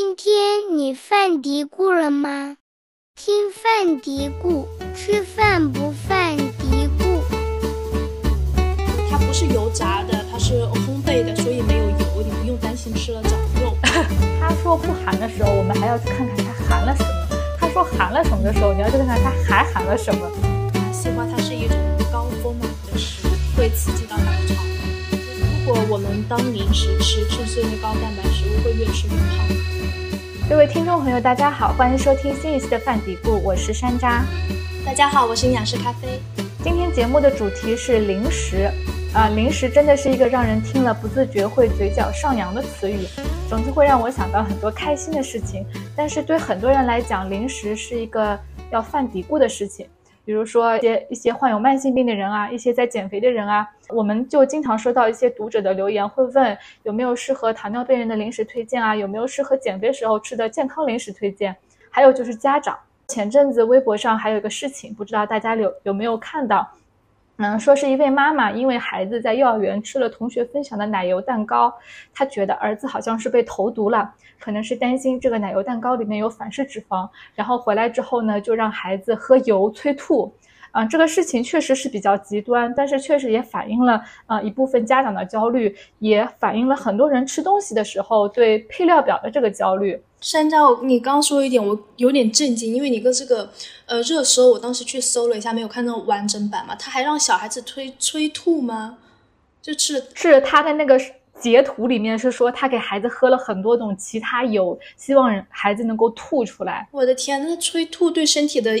今天你犯嘀咕了吗？听犯嘀咕，吃饭不犯嘀咕。它不是油炸的，它是烘焙的，所以没有油，你不用担心吃了长肉。他说不寒的时候，我们还要去看看它含了什么；他说含了什么的时候，你要去看看它还含了什么。西瓜它是一种高丰满的食物，会刺激到大肠。如果我们当零食吃，吃这些高蛋白食物，会越吃越胖。各位听众朋友，大家好，欢迎收听新一期的饭底部，我是山楂。大家好，我是营养师咖啡。今天节目的主题是零食，啊，零食真的是一个让人听了不自觉会嘴角上扬的词语，总之会让我想到很多开心的事情。但是对很多人来讲，零食是一个要犯嘀咕的事情。比如说一些一些患有慢性病的人啊，一些在减肥的人啊，我们就经常收到一些读者的留言，会问有没有适合糖尿病人的零食推荐啊，有没有适合减肥时候吃的健康零食推荐？还有就是家长，前阵子微博上还有一个事情，不知道大家有有没有看到？嗯，说是一位妈妈因为孩子在幼儿园吃了同学分享的奶油蛋糕，她觉得儿子好像是被投毒了，可能是担心这个奶油蛋糕里面有反式脂肪，然后回来之后呢，就让孩子喝油催吐。啊，这个事情确实是比较极端，但是确实也反映了啊一部分家长的焦虑，也反映了很多人吃东西的时候对配料表的这个焦虑。山楂，你刚刚说一点，我有点震惊，因为你跟这个呃热搜，我当时去搜了一下，没有看到完整版嘛？他还让小孩子催催吐吗？就吃是他的那个截图里面是说他给孩子喝了很多种其他油，希望人孩子能够吐出来。我的天，那催吐对身体的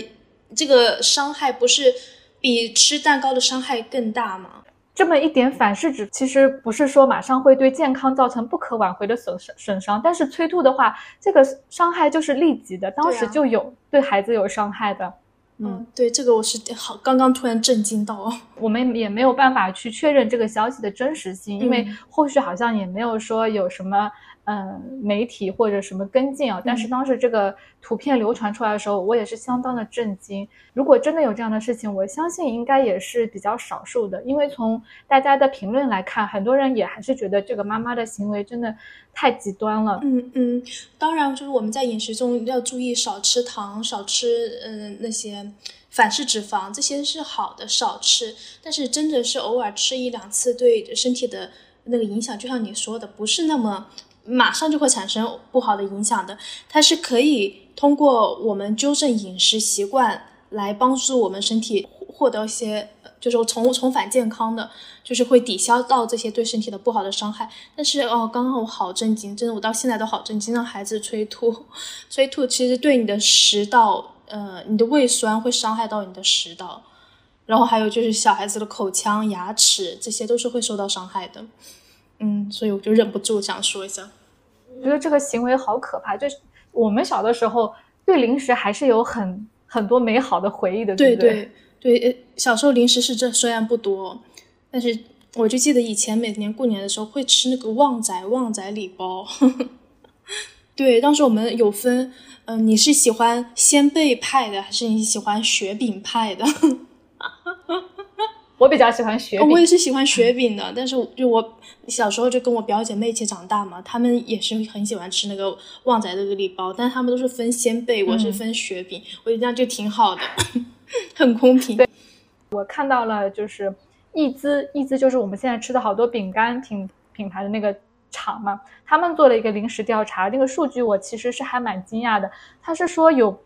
这个伤害不是比吃蛋糕的伤害更大吗？这么一点反式脂，其实不是说马上会对健康造成不可挽回的损伤损伤，但是催吐的话，这个伤害就是立即的，当时就有对孩子有伤害的。嗯，对，这个我是好刚刚突然震惊到，我们也没有办法去确认这个消息的真实性，因为后续好像也没有说有什么。嗯，媒体或者什么跟进啊？但是当时这个图片流传出来的时候，我也是相当的震惊。如果真的有这样的事情，我相信应该也是比较少数的，因为从大家的评论来看，很多人也还是觉得这个妈妈的行为真的太极端了。嗯嗯，当然，就是我们在饮食中要注意少吃糖，少吃嗯那些反式脂肪，这些是好的，少吃。但是真的是偶尔吃一两次，对身体的那个影响，就像你说的，不是那么。马上就会产生不好的影响的，它是可以通过我们纠正饮食习惯来帮助我们身体获得一些，就是重重返健康的，就是会抵消到这些对身体的不好的伤害。但是哦，刚刚我好震惊，真的，我到现在都好震惊，让孩子催吐，催吐其实对你的食道，呃，你的胃酸会伤害到你的食道，然后还有就是小孩子的口腔、牙齿，这些都是会受到伤害的。嗯，所以我就忍不住想说一下。我觉得这个行为好可怕，就是我们小的时候对零食还是有很很多美好的回忆的，对对对？对，小时候零食是这虽然不多，但是我就记得以前每年过年的时候会吃那个旺仔旺仔礼包，对，当时我们有分，嗯，你是喜欢鲜贝派的还是你喜欢雪饼派的？我比较喜欢雪饼，我也是喜欢雪饼的。但是就我小时候就跟我表姐妹一起长大嘛，她们也是很喜欢吃那个旺仔的个礼包，但是她们都是分鲜贝，我是分雪饼，我觉得这样就挺好的，很公平。对，我看到了，就是益滋，益滋就是我们现在吃的好多饼干品品牌的那个厂嘛，他们做了一个临时调查，那个数据我其实是还蛮惊讶的，他是说有。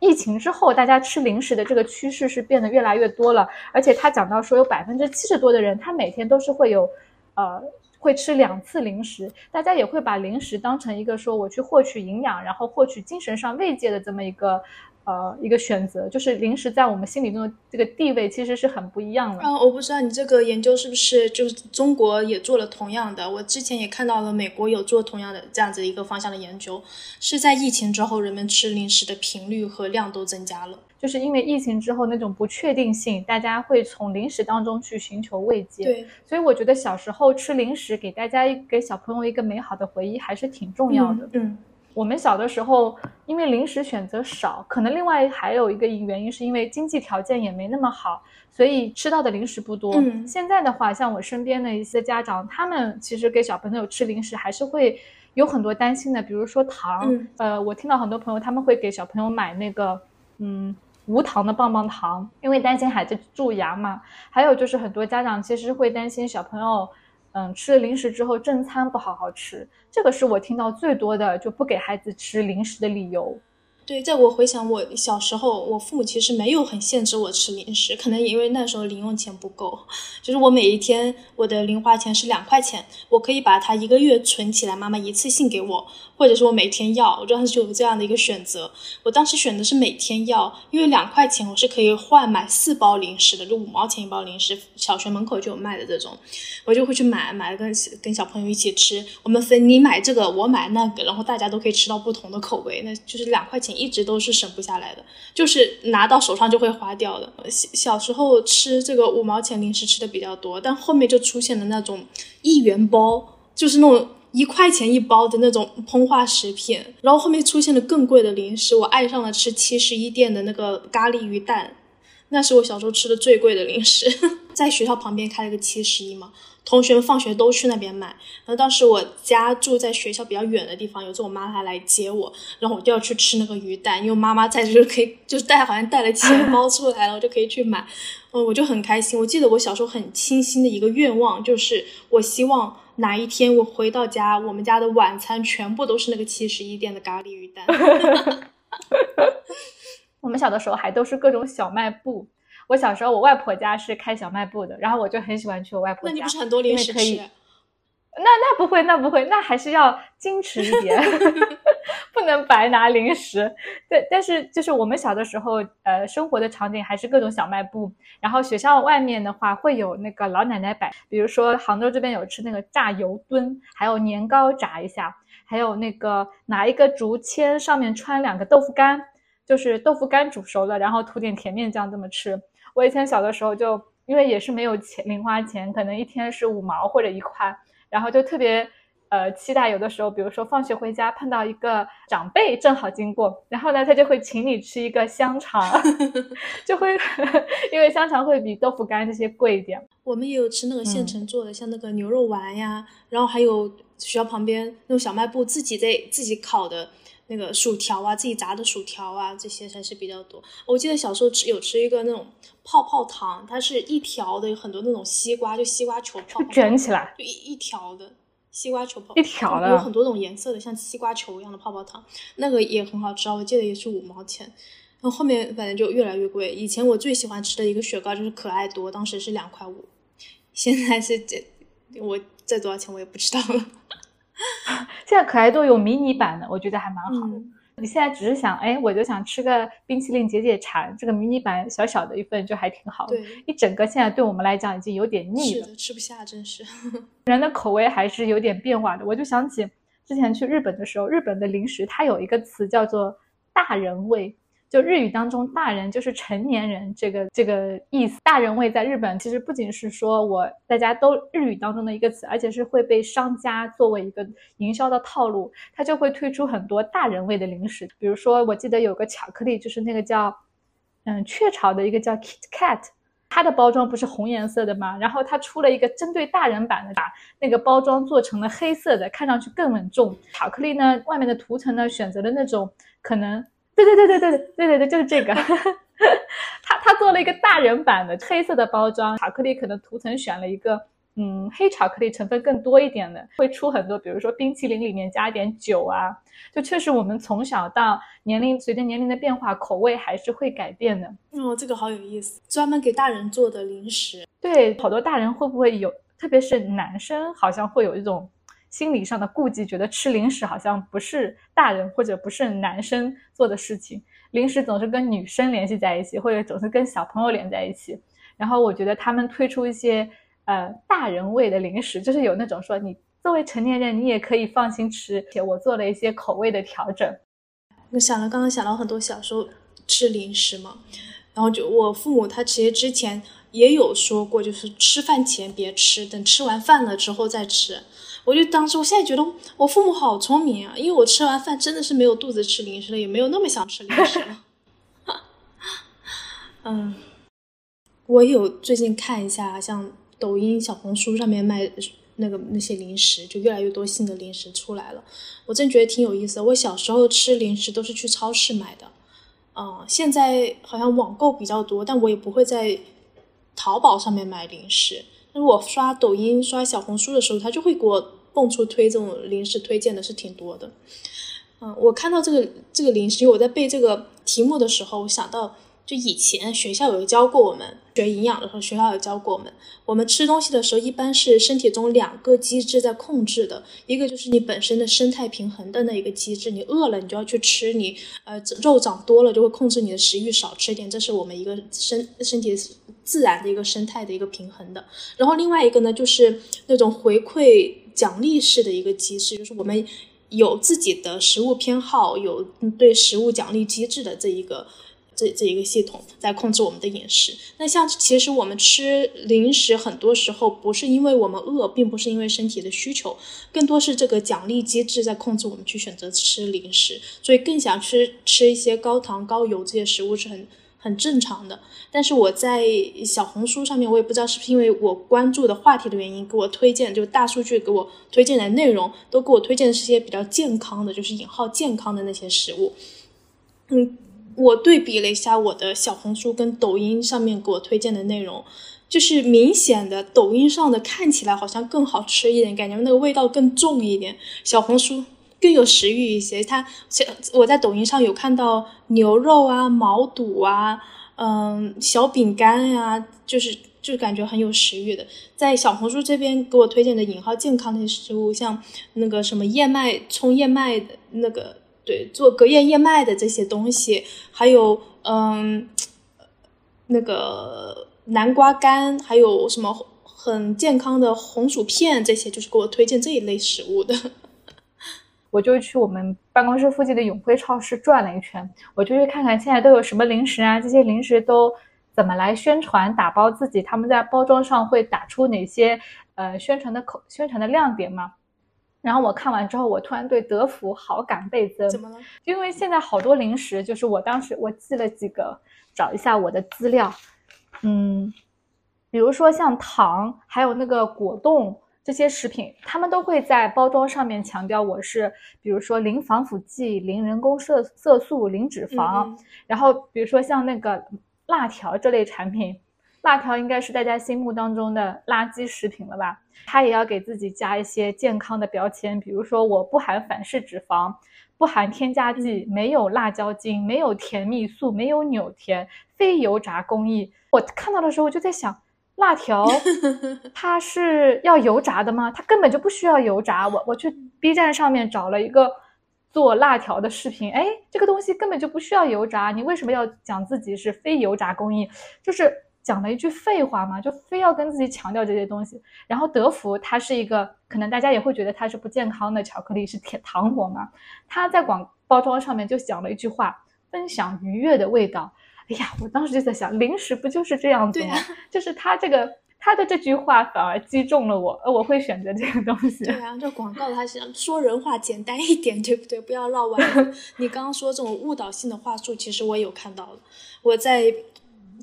疫情之后，大家吃零食的这个趋势是变得越来越多了，而且他讲到说，有百分之七十多的人，他每天都是会有，呃，会吃两次零食。大家也会把零食当成一个说我去获取营养，然后获取精神上慰藉的这么一个。呃，一个选择就是零食在我们心里中的这个地位其实是很不一样的。嗯，我不知道你这个研究是不是就是中国也做了同样的？我之前也看到了美国有做同样的这样子一个方向的研究，是在疫情之后，人们吃零食的频率和量都增加了。就是因为疫情之后那种不确定性，大家会从零食当中去寻求慰藉。对，所以我觉得小时候吃零食给大家给小朋友一个美好的回忆还是挺重要的。嗯。我们小的时候，因为零食选择少，可能另外还有一个原因，是因为经济条件也没那么好，所以吃到的零食不多。嗯，现在的话，像我身边的一些家长，他们其实给小朋友吃零食，还是会有很多担心的，比如说糖，呃，我听到很多朋友他们会给小朋友买那个，嗯，无糖的棒棒糖，因为担心孩子蛀牙嘛。还有就是很多家长其实会担心小朋友，嗯，吃了零食之后正餐不好好吃，这个是我听到最多的就不给孩子吃零食的理由。对，在我回想我小时候，我父母其实没有很限制我吃零食，可能也因为那时候零用钱不够。就是我每一天我的零花钱是两块钱，我可以把它一个月存起来，妈妈一次性给我，或者是我每天要，我当时就有这样的一个选择。我当时选的是每天要，因为两块钱我是可以换买四包零食的，就五毛钱一包零食，小学门口就有卖的这种，我就会去买，买了跟跟小朋友一起吃，我们分你买这个，我买那个，然后大家都可以吃到不同的口味，那就是两块钱。一直都是省不下来的，就是拿到手上就会花掉的。小小时候吃这个五毛钱零食吃的比较多，但后面就出现了那种一元包，就是那种一块钱一包的那种膨化食品。然后后面出现了更贵的零食，我爱上了吃七十一店的那个咖喱鱼蛋，那是我小时候吃的最贵的零食。在学校旁边开了个七十一嘛。同学们放学都去那边买，然后当时我家住在学校比较远的地方，有次我妈她来接我，然后我就要去吃那个鱼蛋，因为妈妈在这就可以，就带好像带了钱包出来了，我就可以去买，嗯，我就很开心。我记得我小时候很清新的一个愿望，就是我希望哪一天我回到家，我们家的晚餐全部都是那个七十一店的咖喱鱼蛋。我们小的时候还都是各种小卖部。我小时候，我外婆家是开小卖部的，然后我就很喜欢去我外婆家。那你不是很多零食吃？那那不会，那不会，那还是要矜持一点，不能白拿零食。对，但是就是我们小的时候，呃，生活的场景还是各种小卖部。然后学校外面的话，会有那个老奶奶摆，比如说杭州这边有吃那个炸油墩，还有年糕炸一下，还有那个拿一个竹签上面穿两个豆腐干，就是豆腐干煮熟了，然后涂点甜面酱这么吃。我以前小的时候就因为也是没有钱零花钱，可能一天是五毛或者一块，然后就特别呃期待有的时候，比如说放学回家碰到一个长辈正好经过，然后呢他就会请你吃一个香肠，就会因为香肠会比豆腐干这些贵一点。我们也有吃那个现成做的，像那个牛肉丸呀，然后还有学校旁边那种小卖部自己在自己烤的。那个薯条啊，自己炸的薯条啊，这些还是比较多。我记得小时候吃有吃一个那种泡泡糖，它是一条的，有很多那种西瓜，就西瓜球泡，卷起来，就一一条的西瓜球泡，一条的，有很多种颜色的，像西瓜球一样的泡泡糖，那个也很好吃啊。我记得也是五毛钱，然后后面反正就越来越贵。以前我最喜欢吃的一个雪糕就是可爱多，当时是两块五，现在是这我这多少钱我也不知道了。现在可爱多有迷你版的，我觉得还蛮好的。你现在只是想，哎，我就想吃个冰淇淋解解馋，这个迷你版小小的一份就还挺好。对，一整个现在对我们来讲已经有点腻了，吃不下，真是。人的口味还是有点变化的。我就想起之前去日本的时候，日本的零食它有一个词叫做大人味。就日语当中，大人就是成年人这个这个意思。大人味在日本其实不仅是说我大家都日语当中的一个词，而且是会被商家作为一个营销的套路，它就会推出很多大人味的零食。比如说，我记得有个巧克力，就是那个叫嗯雀巢的一个叫 Kit Kat，它的包装不是红颜色的吗？然后它出了一个针对大人版的，把那个包装做成了黑色的，看上去更稳重。巧克力呢，外面的涂层呢，选择了那种可能。对对对对对对对对就是这个，他他做了一个大人版的黑色的包装，巧克力可能涂层选了一个嗯黑巧克力成分更多一点的，会出很多，比如说冰淇淋里面加一点酒啊，就确实我们从小到年龄随着年龄的变化，口味还是会改变的。哦，这个好有意思，专门给大人做的零食。对，好多大人会不会有，特别是男生，好像会有一种。心理上的顾忌，觉得吃零食好像不是大人或者不是男生做的事情，零食总是跟女生联系在一起，或者总是跟小朋友连在一起。然后我觉得他们推出一些呃大人味的零食，就是有那种说你作为成年人你也可以放心吃，且我做了一些口味的调整。我想了，刚刚想到很多小时候吃零食嘛，然后就我父母他其实之前也有说过，就是吃饭前别吃，等吃完饭了之后再吃。我就当时，我现在觉得我父母好聪明啊，因为我吃完饭真的是没有肚子吃零食了，也没有那么想吃零食了。嗯，我有最近看一下，像抖音、小红书上面卖那个那些零食，就越来越多新的零食出来了。我真觉得挺有意思的。我小时候吃零食都是去超市买的，嗯，现在好像网购比较多，但我也不会在淘宝上面买零食。但是我刷抖音、刷小红书的时候，它就会给我蹦出推这种零食推荐的，是挺多的。嗯，我看到这个这个零食，因为我在背这个题目的时候，我想到。就以前学校有教过我们学营养的时候，学校有教过我们，我们吃东西的时候一般是身体中两个机制在控制的，一个就是你本身的生态平衡的那一个机制，你饿了你就要去吃，你呃肉长多了就会控制你的食欲少吃一点，这是我们一个身 身体自然的一个生态的一个平衡的。然后另外一个呢，就是那种回馈奖励式的一个机制，就是我们有自己的食物偏好，有对食物奖励机制的这一个。这这一个系统在控制我们的饮食。那像其实我们吃零食，很多时候不是因为我们饿，并不是因为身体的需求，更多是这个奖励机制在控制我们去选择吃零食。所以更想吃吃一些高糖高油这些食物是很很正常的。但是我在小红书上面，我也不知道是不是因为我关注的话题的原因，给我推荐就大数据给我推荐的内容，都给我推荐的是些比较健康的，就是引号健康的那些食物。嗯。我对比了一下我的小红书跟抖音上面给我推荐的内容，就是明显的抖音上的看起来好像更好吃一点，感觉那个味道更重一点。小红书更有食欲一些。它小我在抖音上有看到牛肉啊、毛肚啊、嗯小饼干呀，就是就感觉很有食欲的。在小红书这边给我推荐的引号健康的食物，像那个什么燕麦冲燕麦的那个。对，做隔夜燕麦的这些东西，还有嗯，那个南瓜干，还有什么很健康的红薯片，这些就是给我推荐这一类食物的。我就去我们办公室附近的永辉超市转了一圈，我就去看看现在都有什么零食啊，这些零食都怎么来宣传打包自己，他们在包装上会打出哪些呃宣传的口宣传的亮点吗？然后我看完之后，我突然对德芙好感倍增。怎么了？因为现在好多零食，就是我当时我记了几个，找一下我的资料。嗯，比如说像糖，还有那个果冻这些食品，他们都会在包装上面强调我是，比如说零防腐剂、零人工色色素、零脂肪。然后比如说像那个辣条这类产品。辣条应该是大家心目当中的垃圾食品了吧？它也要给自己加一些健康的标签，比如说我不含反式脂肪，不含添加剂，没有辣椒精，没有甜蜜素，没有纽甜，非油炸工艺。我看到的时候我就在想，辣条 它是要油炸的吗？它根本就不需要油炸。我我去 B 站上面找了一个做辣条的视频，哎，这个东西根本就不需要油炸，你为什么要讲自己是非油炸工艺？就是。讲了一句废话嘛，就非要跟自己强调这些东西。然后德芙它是一个，可能大家也会觉得它是不健康的巧克力，是甜糖果嘛。它在广包装上面就讲了一句话：分享愉悦的味道。哎呀，我当时就在想，零食不就是这样子吗？就是他这个他的这句话反而击中了我，呃，我会选择这个东西。对啊，这广告它想说人话简单一点，对不对？不要绕弯。你刚刚说这种误导性的话术，其实我也有看到了，我在。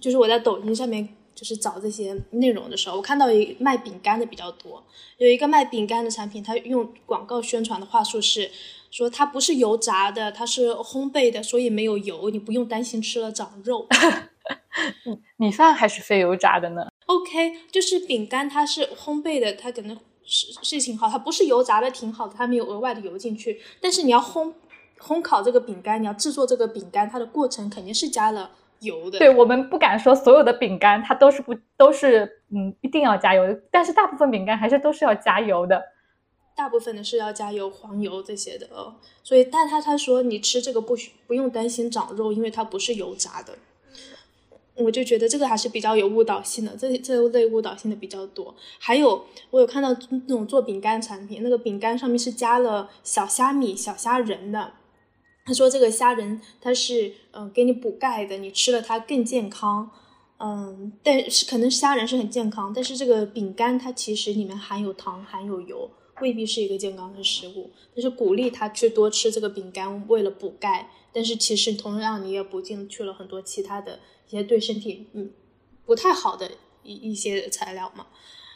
就是我在抖音上面就是找这些内容的时候，我看到一卖饼干的比较多，有一个卖饼干的产品，它用广告宣传的话术是说它不是油炸的，它是烘焙的，所以没有油，你不用担心吃了长肉。米饭还是非油炸的呢？OK，就是饼干它是烘焙的，它可能是是挺好，它不是油炸的挺好的，它没有额外的油进去。但是你要烘烘烤这个饼干，你要制作这个饼干，它的过程肯定是加了。油的，对我们不敢说所有的饼干它都是不都是嗯一定要加油的，但是大部分饼干还是都是要加油的，大部分的是要加油黄油这些的哦。所以但他他说你吃这个不需不用担心长肉，因为它不是油炸的。我就觉得这个还是比较有误导性的，这这类误导性的比较多。还有我有看到那种做饼干产品，那个饼干上面是加了小虾米、小虾仁的。他说：“这个虾仁它是嗯给你补钙的，你吃了它更健康。嗯，但是可能虾仁是很健康，但是这个饼干它其实里面含有糖、含有油，未必是一个健康的食物。但是鼓励他去多吃这个饼干，为了补钙。但是其实同样你也补进去了很多其他的一些对身体嗯不太好的一一些材料嘛。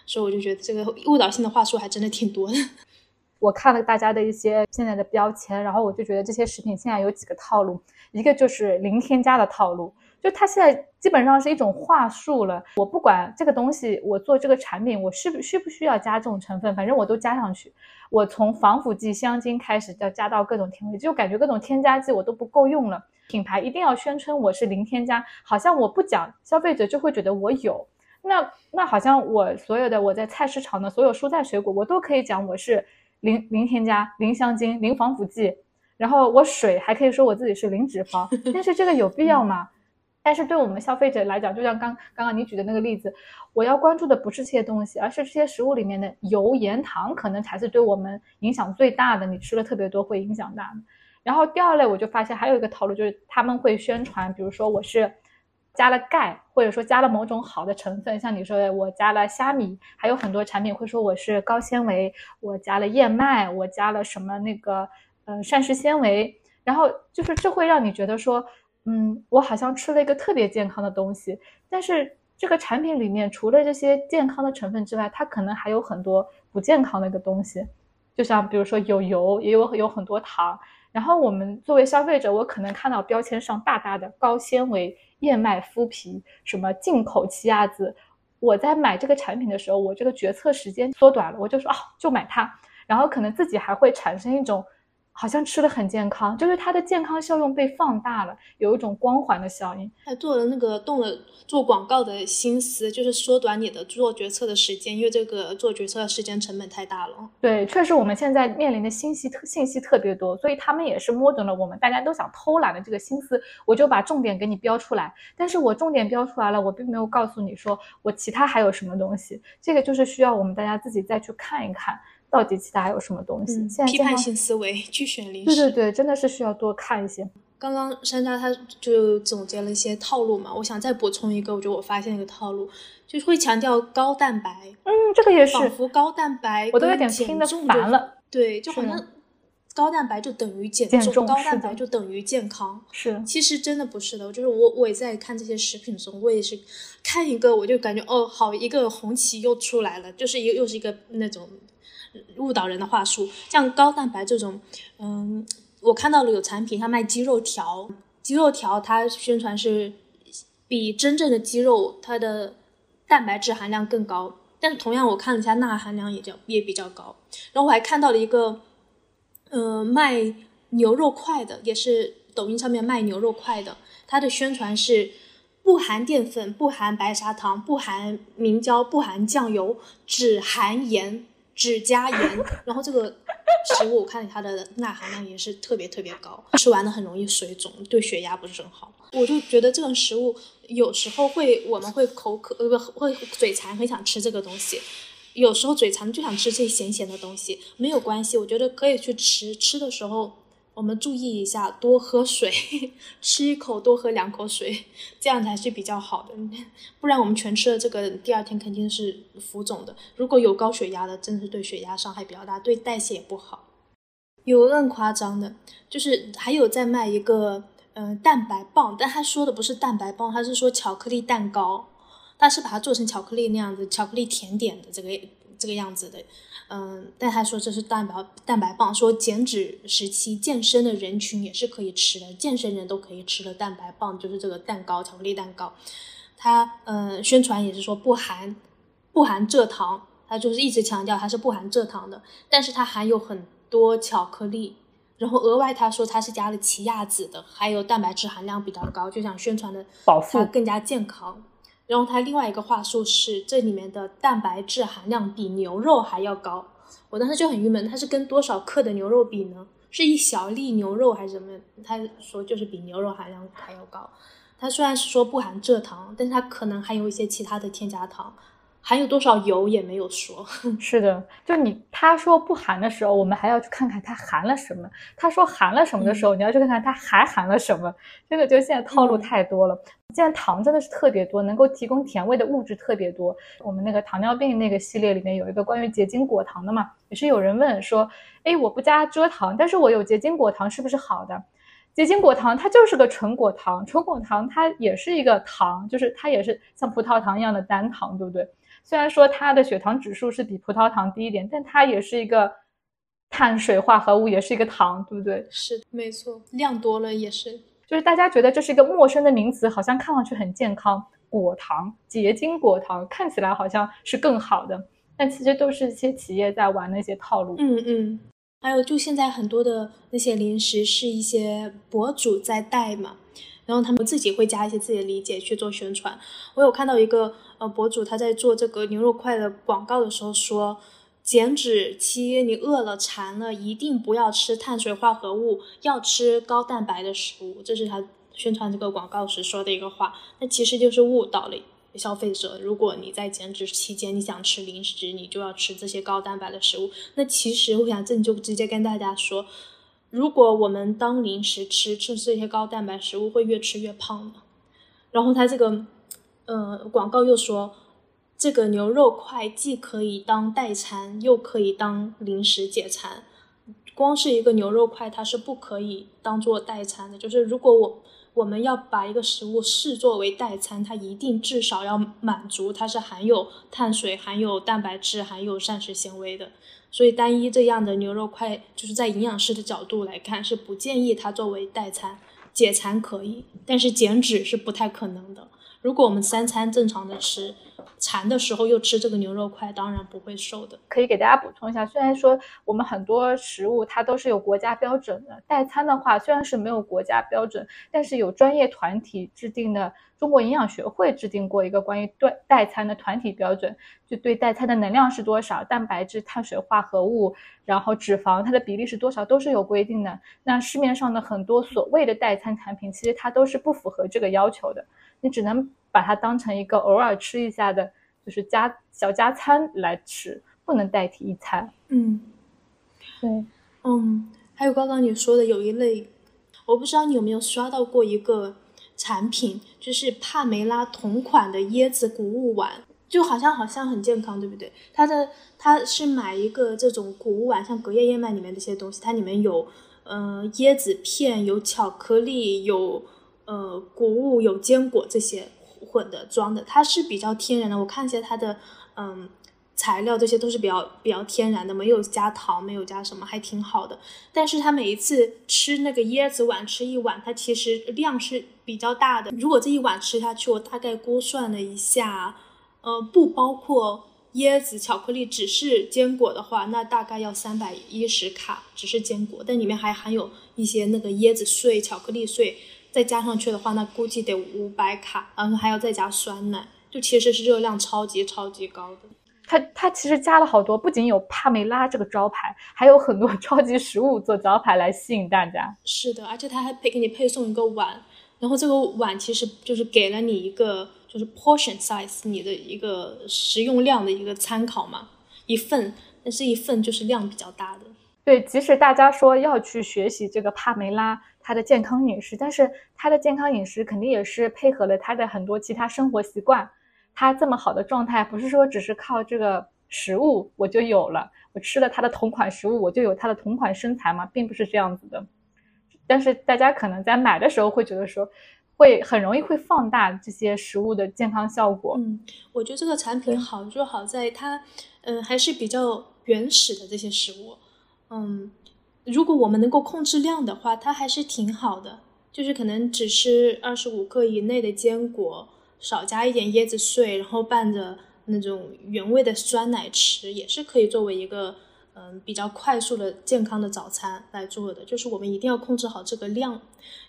所以我就觉得这个误导性的话术还真的挺多的。我看了大家的一些现在的标签，然后我就觉得这些食品现在有几个套路，一个就是零添加的套路，就它现在基本上是一种话术了。我不管这个东西，我做这个产品，我需不需不需要加这种成分，反正我都加上去。我从防腐剂、香精开始，要加到各种甜味，就感觉各种添加剂我都不够用了。品牌一定要宣称我是零添加，好像我不讲，消费者就会觉得我有。那那好像我所有的我在菜市场的所有蔬菜水果，我都可以讲我是。零零添加、零香精、零防腐剂，然后我水还可以说我自己是零脂肪，但是这个有必要吗？但是对我们消费者来讲，就像刚刚刚你举的那个例子，我要关注的不是这些东西，而是这些食物里面的油、盐、糖，可能才是对我们影响最大的。你吃了特别多会影响大。然后第二类，我就发现还有一个套路，就是他们会宣传，比如说我是。加了钙，或者说加了某种好的成分，像你说的，我加了虾米，还有很多产品会说我是高纤维，我加了燕麦，我加了什么那个呃膳食纤维，然后就是这会让你觉得说，嗯，我好像吃了一个特别健康的东西，但是这个产品里面除了这些健康的成分之外，它可能还有很多不健康的一个东西，就像比如说有油，也有有很多糖，然后我们作为消费者，我可能看到标签上大大的高纤维。燕麦麸皮，什么进口奇亚籽？我在买这个产品的时候，我这个决策时间缩短了，我就说啊，就买它。然后可能自己还会产生一种。好像吃的很健康，就是它的健康效用被放大了，有一种光环的效应。还做了那个动了做广告的心思，就是缩短你的做决策的时间，因为这个做决策的时间成本太大了。对，确实我们现在面临的信息特信息特别多，所以他们也是摸准了我们大家都想偷懒的这个心思，我就把重点给你标出来。但是我重点标出来了，我并没有告诉你说我其他还有什么东西，这个就是需要我们大家自己再去看一看。到底其他还有什么东西？现在批判性思维去选零食，对对对，真的是需要多看一些。刚刚山楂他就总结了一些套路嘛，我想再补充一个，我觉得我发现一个套路，就是会强调高蛋白。嗯，这个也是。仿佛高蛋白，我都有点听得烦了。对，就好像高蛋白就等于减重，高蛋白就等于健康。是，其实真的不是的。就是我我也在看这些食品的时候，我也是看一个，我就感觉哦，好，一个红旗又出来了，就是一个又是一个那种。误导人的话术，像高蛋白这种，嗯，我看到了有产品，它卖鸡肉条，鸡肉条它宣传是比真正的鸡肉它的蛋白质含量更高，但是同样我看了一下钠含量也较也比较高。然后我还看到了一个，呃，卖牛肉块的，也是抖音上面卖牛肉块的，它的宣传是不含淀粉、不含白砂糖、不含明胶、不含酱油，只含盐。指甲盐，然后这个食物我看它的钠含量也是特别特别高，吃完了很容易水肿，对血压不是很好。我就觉得这种食物有时候会我们会口渴呃不会嘴馋，很想吃这个东西，有时候嘴馋就想吃这些咸咸的东西，没有关系，我觉得可以去吃，吃的时候。我们注意一下，多喝水，吃一口多喝两口水，这样才是比较好的。不然我们全吃了这个，第二天肯定是浮肿的。如果有高血压的，真的是对血压伤害比较大，对代谢也不好。有更夸张的，就是还有在卖一个呃蛋白棒，但他说的不是蛋白棒，他是说巧克力蛋糕，他是把它做成巧克力那样子，巧克力甜点的这个这个样子的。嗯，但他说这是蛋白蛋白棒，说减脂时期健身的人群也是可以吃的，健身人都可以吃的蛋白棒就是这个蛋糕，巧克力蛋糕。他嗯，宣传也是说不含不含蔗糖，他就是一直强调它是不含蔗糖的，但是它含有很多巧克力，然后额外他说它是加了奇亚籽的，还有蛋白质含量比较高，就想宣传的保护更加健康。然后它另外一个话术是，这里面的蛋白质含量比牛肉还要高。我当时就很郁闷，它是跟多少克的牛肉比呢？是一小粒牛肉还是什么？他说就是比牛肉含量还要高。它虽然是说不含蔗糖，但是它可能还有一些其他的添加糖。含有多少油也没有说，是的，就你他说不含的时候，我们还要去看看它含了什么。他说含了什么的时候，你要去看看它还含了什么。这个就现在套路太多了。现在糖真的是特别多，能够提供甜味的物质特别多。我们那个糖尿病那个系列里面有一个关于结晶果糖的嘛，也是有人问说，哎，我不加蔗糖，但是我有结晶果糖是不是好的？结晶果糖它就是个纯果糖，纯果糖它也是一个糖，就是它也是像葡萄糖一样的单糖，对不对？虽然说它的血糖指数是比葡萄糖低一点，但它也是一个碳水化合物，也是一个糖，对不对？是没错，量多了也是。就是大家觉得这是一个陌生的名词，好像看上去很健康，果糖、结晶果糖看起来好像是更好的，但其实都是一些企业在玩那些套路。嗯嗯。还有，就现在很多的那些零食是一些博主在带嘛，然后他们自己会加一些自己的理解去做宣传。我有看到一个呃博主他在做这个牛肉块的广告的时候说，减脂期你饿了馋了，一定不要吃碳水化合物，要吃高蛋白的食物。这是他宣传这个广告时说的一个话，那其实就是误导了。消费者，如果你在减脂期间你想吃零食，你就要吃这些高蛋白的食物。那其实我想这就直接跟大家说，如果我们当零食吃，吃这些高蛋白食物会越吃越胖的。然后他这个，呃，广告又说，这个牛肉块既可以当代餐，又可以当零食解馋。光是一个牛肉块，它是不可以当做代餐的。就是如果我。我们要把一个食物视作为代餐，它一定至少要满足它是含有碳水、含有蛋白质、含有膳食纤维的。所以单一这样的牛肉块，就是在营养师的角度来看，是不建议它作为代餐。解馋可以，但是减脂是不太可能的。如果我们三餐正常的吃。馋的时候又吃这个牛肉块，当然不会瘦的。可以给大家补充一下，虽然说我们很多食物它都是有国家标准的，代餐的话虽然是没有国家标准，但是有专业团体制定的，中国营养学会制定过一个关于代代餐的团体标准，就对代餐的能量是多少，蛋白质、碳水化合物，然后脂肪它的比例是多少，都是有规定的。那市面上的很多所谓的代餐产品，其实它都是不符合这个要求的，你只能。把它当成一个偶尔吃一下的，就是加小加餐来吃，不能代替一餐。嗯，对，嗯，还有刚刚你说的有一类，我不知道你有没有刷到过一个产品，就是帕梅拉同款的椰子谷物碗，就好像好像很健康，对不对？它的它是买一个这种谷物碗，像隔夜燕麦里面这些东西，它里面有呃椰子片，有巧克力，有呃谷物，有坚果这些。混的装的，它是比较天然的。我看一下它的，嗯，材料这些都是比较比较天然的，没有加糖，没有加什么，还挺好的。但是它每一次吃那个椰子碗，吃一碗，它其实量是比较大的。如果这一碗吃下去，我大概估算了一下，呃，不包括椰子、巧克力，只是坚果的话，那大概要三百一十卡，只是坚果，但里面还含有一些那个椰子碎、巧克力碎。再加上去的话，那估计得五百卡，然后还要再加酸奶，就其实是热量超级超级高的。它它其实加了好多，不仅有帕梅拉这个招牌，还有很多超级食物做招牌来吸引大家。是的，而且它还配给你配送一个碗，然后这个碗其实就是给了你一个就是 portion size，你的一个食用量的一个参考嘛，一份，但是一份就是量比较大的。对，即使大家说要去学习这个帕梅拉。他的健康饮食，但是他的健康饮食肯定也是配合了他的很多其他生活习惯。他这么好的状态，不是说只是靠这个食物我就有了，我吃了他的同款食物我就有他的同款身材吗？并不是这样子的。但是大家可能在买的时候会觉得说，会很容易会放大这些食物的健康效果。嗯，我觉得这个产品好就好在它，嗯，还是比较原始的这些食物，嗯。如果我们能够控制量的话，它还是挺好的。就是可能只吃二十五克以内的坚果，少加一点椰子碎，然后拌着那种原味的酸奶吃，也是可以作为一个嗯比较快速的健康的早餐来做的。就是我们一定要控制好这个量，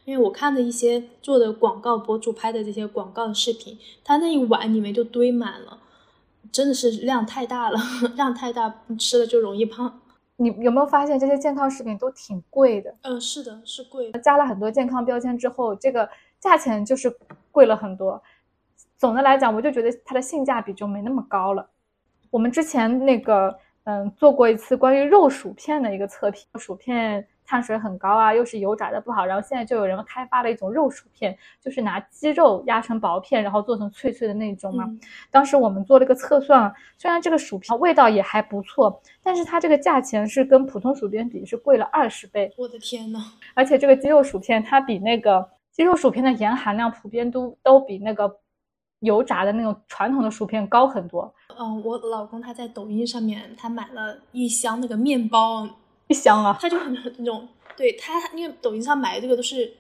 因为我看的一些做的广告博主拍的这些广告视频，他那一碗里面就堆满了，真的是量太大了，量太大吃了就容易胖。你有没有发现这些健康食品都挺贵的？嗯，是的，是贵。加了很多健康标签之后，这个价钱就是贵了很多。总的来讲，我就觉得它的性价比就没那么高了。我们之前那个，嗯，做过一次关于肉薯片的一个测评，薯片。碳水很高啊，又是油炸的不好，然后现在就有人开发了一种肉薯片，就是拿鸡肉压成薄片，然后做成脆脆的那种嘛。当时我们做了个测算，虽然这个薯片味道也还不错，但是它这个价钱是跟普通薯片比是贵了二十倍。我的天呐！而且这个鸡肉薯片它比那个鸡肉薯片的盐含量普遍都都比那个油炸的那种传统的薯片高很多，嗯，我老公他在抖音上面他买了一箱那个面包，一箱啊，他就很那种，对他因为抖音上买的这个都是。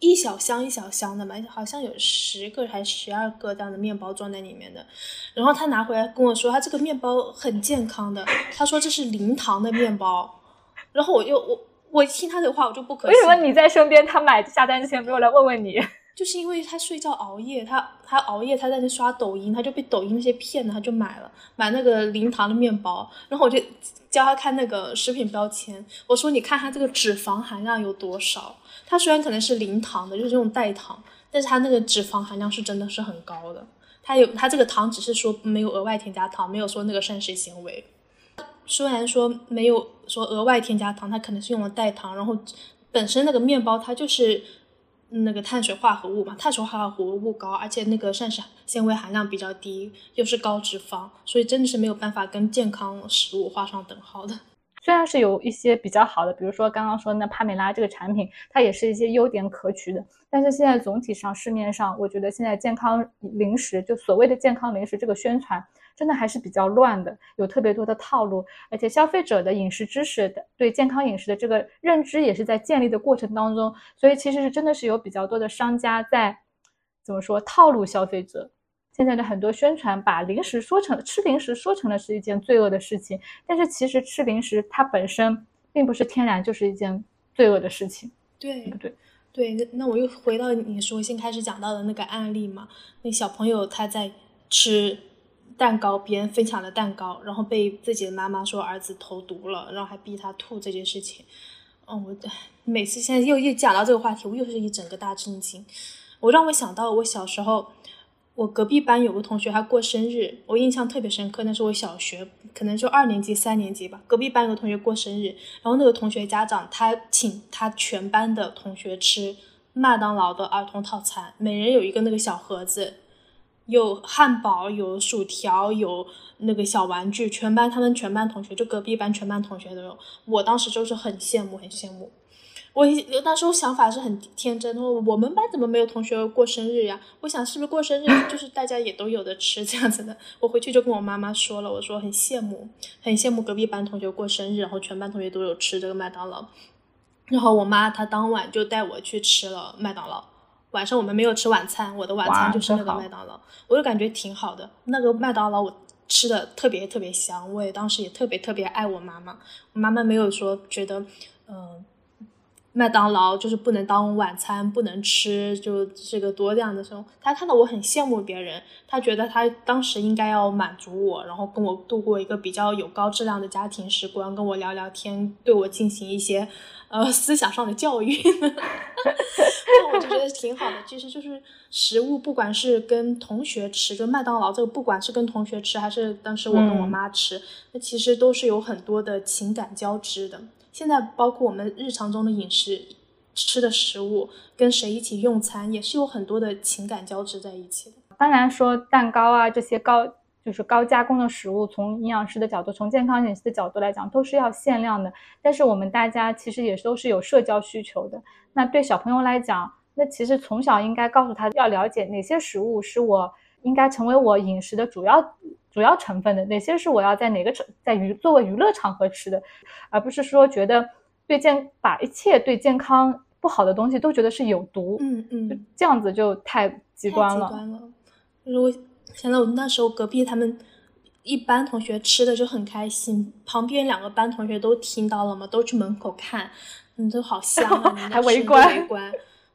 一小箱一小箱的嘛，好像有十个还是十二个这样的面包装在里面的。然后他拿回来跟我说，他这个面包很健康的，他说这是零糖的面包。然后我就我我一听他这话，我就不可为什么你在身边，他买下单之前没有来问问你？就是因为他睡觉熬夜，他他熬夜，他在那刷抖音，他就被抖音那些骗了，他就买了买那个零糖的面包。然后我就教他看那个食品标签，我说你看它这个脂肪含量有多少。它虽然可能是零糖的，就是这种代糖，但是它那个脂肪含量是真的是很高的。它有它这个糖只是说没有额外添加糖，没有说那个膳食纤维。虽然说没有说额外添加糖，它可能是用了代糖，然后本身那个面包它就是那个碳水化合物嘛，碳水化合物高，而且那个膳食纤维含量比较低，又是高脂肪，所以真的是没有办法跟健康食物画上等号的。虽然是有一些比较好的，比如说刚刚说那帕梅拉这个产品，它也是一些优点可取的。但是现在总体上市面上，我觉得现在健康零食就所谓的健康零食这个宣传，真的还是比较乱的，有特别多的套路，而且消费者的饮食知识的对健康饮食的这个认知也是在建立的过程当中，所以其实是真的是有比较多的商家在怎么说套路消费者。现在的很多宣传把零食说成吃零食说成了是一件罪恶的事情，但是其实吃零食它本身并不是天然就是一件罪恶的事情，对不对？对，那那我又回到你说先开始讲到的那个案例嘛，那小朋友他在吃蛋糕，别人分享的蛋糕，然后被自己的妈妈说儿子投毒了，然后还逼他吐这件事情，嗯，我每次现在又又讲到这个话题，我又是一整个大震惊，我让我想到我小时候。我隔壁班有个同学，他过生日，我印象特别深刻。那是我小学，可能就二年级、三年级吧。隔壁班有个同学过生日，然后那个同学家长他请他全班的同学吃麦当劳的儿童套餐，每人有一个那个小盒子，有汉堡、有薯条、有那个小玩具，全班他们全班同学，就隔壁班全班同学都有。我当时就是很羡慕，很羡慕。我那时候想法是很天真，说我们班怎么没有同学过生日呀？我想是不是过生日就是大家也都有的吃这样子的。我回去就跟我妈妈说了，我说很羡慕，很羡慕隔壁班同学过生日，然后全班同学都有吃这个麦当劳。然后我妈她当晚就带我去吃了麦当劳。晚上我们没有吃晚餐，我的晚餐就是那个麦当劳，我就感觉挺好的。那个麦当劳我吃的特别特别香，我也当时也特别特别爱我妈妈。我妈妈没有说觉得，嗯。麦当劳就是不能当晚餐，不能吃，就这个多这样的时候，他看到我很羡慕别人，他觉得他当时应该要满足我，然后跟我度过一个比较有高质量的家庭时光，跟我聊聊天，对我进行一些呃思想上的教育，那我就觉得挺好的。其实就是食物，不管是跟同学吃，就麦当劳这个，不管是跟同学吃，还是当时我跟我妈吃，那其实都是有很多的情感交织的。现在包括我们日常中的饮食，吃的食物，跟谁一起用餐，也是有很多的情感交织在一起的。当然说蛋糕啊这些高就是高加工的食物，从营养师的角度，从健康饮食的角度来讲，都是要限量的。但是我们大家其实也都是有社交需求的。那对小朋友来讲，那其实从小应该告诉他要了解哪些食物是我应该成为我饮食的主要。主要成分的哪些是我要在哪个场在娱作为娱乐场合吃的，而不是说觉得对健把一切对健康不好的东西都觉得是有毒，嗯嗯，这样子就太极端了。极端了。如果想到我们那时候隔壁他们一班同学吃的就很开心，旁边两个班同学都听到了嘛，都去门口看，嗯，都好香啊，还围观围观。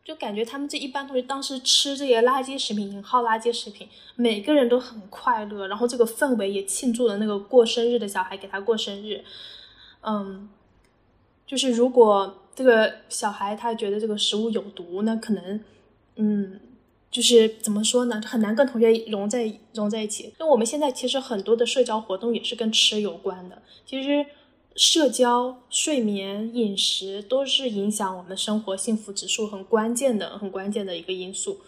就感觉他们这一班同学当时吃这些垃圾食品，引号垃圾食品，每个人都很快乐，然后这个氛围也庆祝了那个过生日的小孩给他过生日。嗯，就是如果这个小孩他觉得这个食物有毒，那可能，嗯，就是怎么说呢，很难跟同学融在融在一起。那我们现在其实很多的社交活动也是跟吃有关的，其实。社交、睡眠、饮食都是影响我们生活幸福指数很关键的、很关键的一个因素。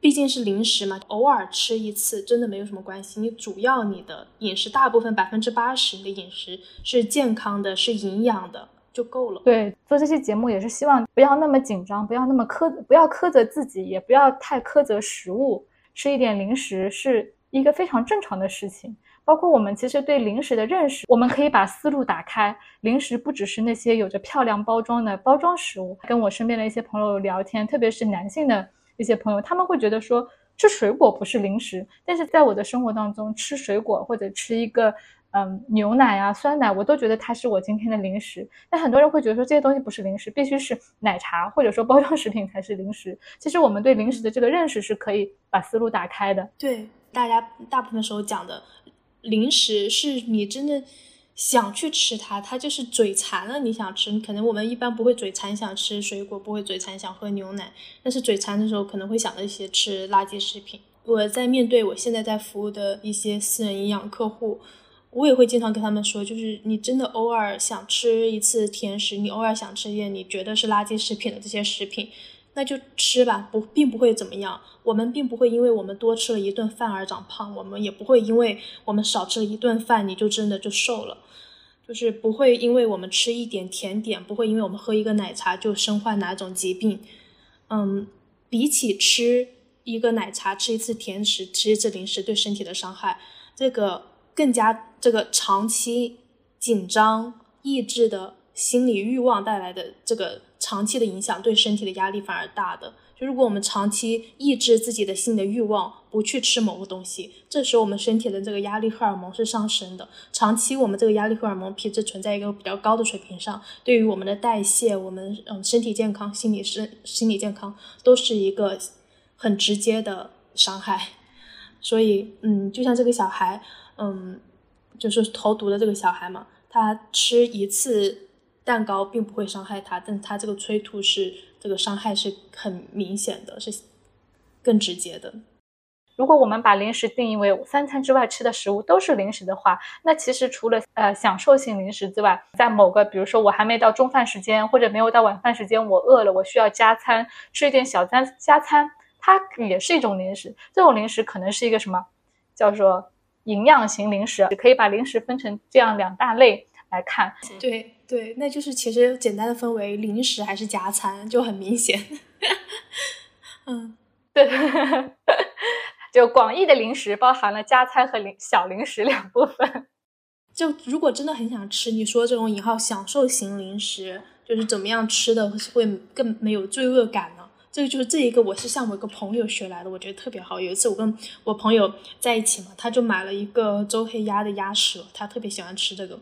毕竟是零食嘛，偶尔吃一次真的没有什么关系。你主要你的饮食大部分百分之八十的饮食是健康的、是营养的就够了。对，做这期节目也是希望不要那么紧张，不要那么苛，不要苛责自己，也不要太苛责食物。吃一点零食是一个非常正常的事情。包括我们其实对零食的认识，我们可以把思路打开。零食不只是那些有着漂亮包装的包装食物。跟我身边的一些朋友聊天，特别是男性的一些朋友，他们会觉得说吃水果不是零食，但是在我的生活当中，吃水果或者吃一个嗯牛奶啊、酸奶，我都觉得它是我今天的零食。但很多人会觉得说这些东西不是零食，必须是奶茶或者说包装食品才是零食。其实我们对零食的这个认识是可以把思路打开的。对，大家大部分时候讲的。零食是你真的想去吃它，它就是嘴馋了，你想吃。可能我们一般不会嘴馋想吃水果，不会嘴馋想喝牛奶，但是嘴馋的时候可能会想到一些吃垃圾食品。我在面对我现在在服务的一些私人营养客户，我也会经常跟他们说，就是你真的偶尔想吃一次甜食，你偶尔想吃一些你觉得是垃圾食品的这些食品。那就吃吧，不，并不会怎么样。我们并不会因为我们多吃了一顿饭而长胖，我们也不会因为我们少吃了一顿饭，你就真的就瘦了。就是不会因为我们吃一点甜点，不会因为我们喝一个奶茶就身患哪种疾病。嗯，比起吃一个奶茶、吃一次甜食、吃一次零食对身体的伤害，这个更加这个长期紧张、抑制的心理欲望带来的这个。长期的影响对身体的压力反而大的，就如果我们长期抑制自己的性的欲望，不去吃某个东西，这时候我们身体的这个压力荷尔蒙是上升的。长期我们这个压力荷尔蒙皮质存在一个比较高的水平上，对于我们的代谢、我们嗯身体健康、心理身心理健康都是一个很直接的伤害。所以嗯，就像这个小孩，嗯，就是投毒的这个小孩嘛，他吃一次。蛋糕并不会伤害他，但他这个催吐是这个伤害是很明显的，是更直接的。如果我们把零食定义为三餐之外吃的食物都是零食的话，那其实除了呃享受性零食之外，在某个比如说我还没到中饭时间或者没有到晚饭时间，我饿了，我需要加餐吃一点小餐加餐，它也是一种零食。这种零食可能是一个什么叫做营养型零食？也可以把零食分成这样两大类来看。对。对，那就是其实简单的分为零食还是加餐就很明显。嗯，对，就广义的零食包含了加餐和零小零食两部分。就如果真的很想吃，你说这种引号享受型零食，就是怎么样吃的会更没有罪恶感呢？这个就是这一个，我是向我一个朋友学来的，我觉得特别好。有一次我跟我朋友在一起嘛，他就买了一个周黑鸭的鸭舌，他特别喜欢吃这个。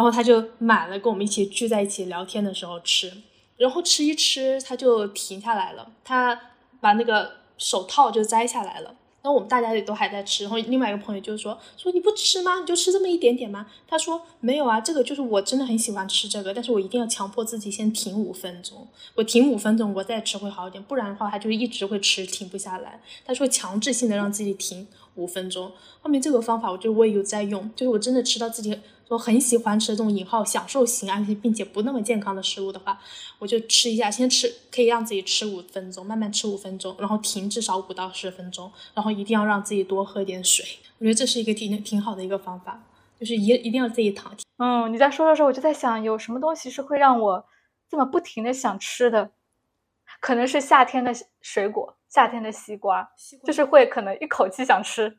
然后他就买了，跟我们一起聚在一起聊天的时候吃，然后吃一吃，他就停下来了，他把那个手套就摘下来了。然后我们大家也都还在吃，然后另外一个朋友就说：“说你不吃吗？你就吃这么一点点吗？”他说：“没有啊，这个就是我真的很喜欢吃这个，但是我一定要强迫自己先停五分钟，我停五分钟，我再吃会好一点，不然的话他就一直会吃，停不下来。他说强制性的让自己停五分钟。后面这个方法，我就我也有在用，就是我真的吃到自己。”我很喜欢吃这种引号享受型，而且并且不那么健康的食物的话，我就吃一下，先吃可以让自己吃五分钟，慢慢吃五分钟，然后停至少五到十分钟，然后一定要让自己多喝点水。我觉得这是一个挺挺好的一个方法，就是一一定要自己躺。嗯，你在说的时候，我就在想，有什么东西是会让我这么不停的想吃的？可能是夏天的水果，夏天的西瓜，就是会可能一口气想吃。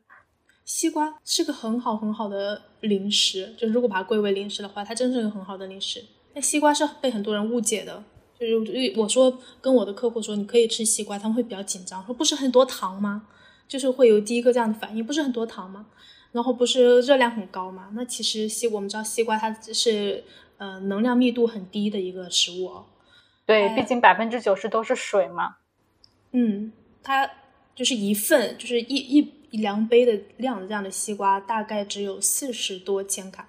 西瓜是个很好很好的零食，就如果把它归为零食的话，它真是个很好的零食。那西瓜是被很多人误解的，就是我说跟我的客户说你可以吃西瓜，他们会比较紧张，说不是很多糖吗？就是会有第一个这样的反应，不是很多糖吗？然后不是热量很高吗？那其实西我们知道西瓜它是呃能量密度很低的一个食物哦。对，毕竟百分之九十都是水嘛。嗯，它就是一份，就是一一。一量杯的量这样的西瓜大概只有四十多千卡，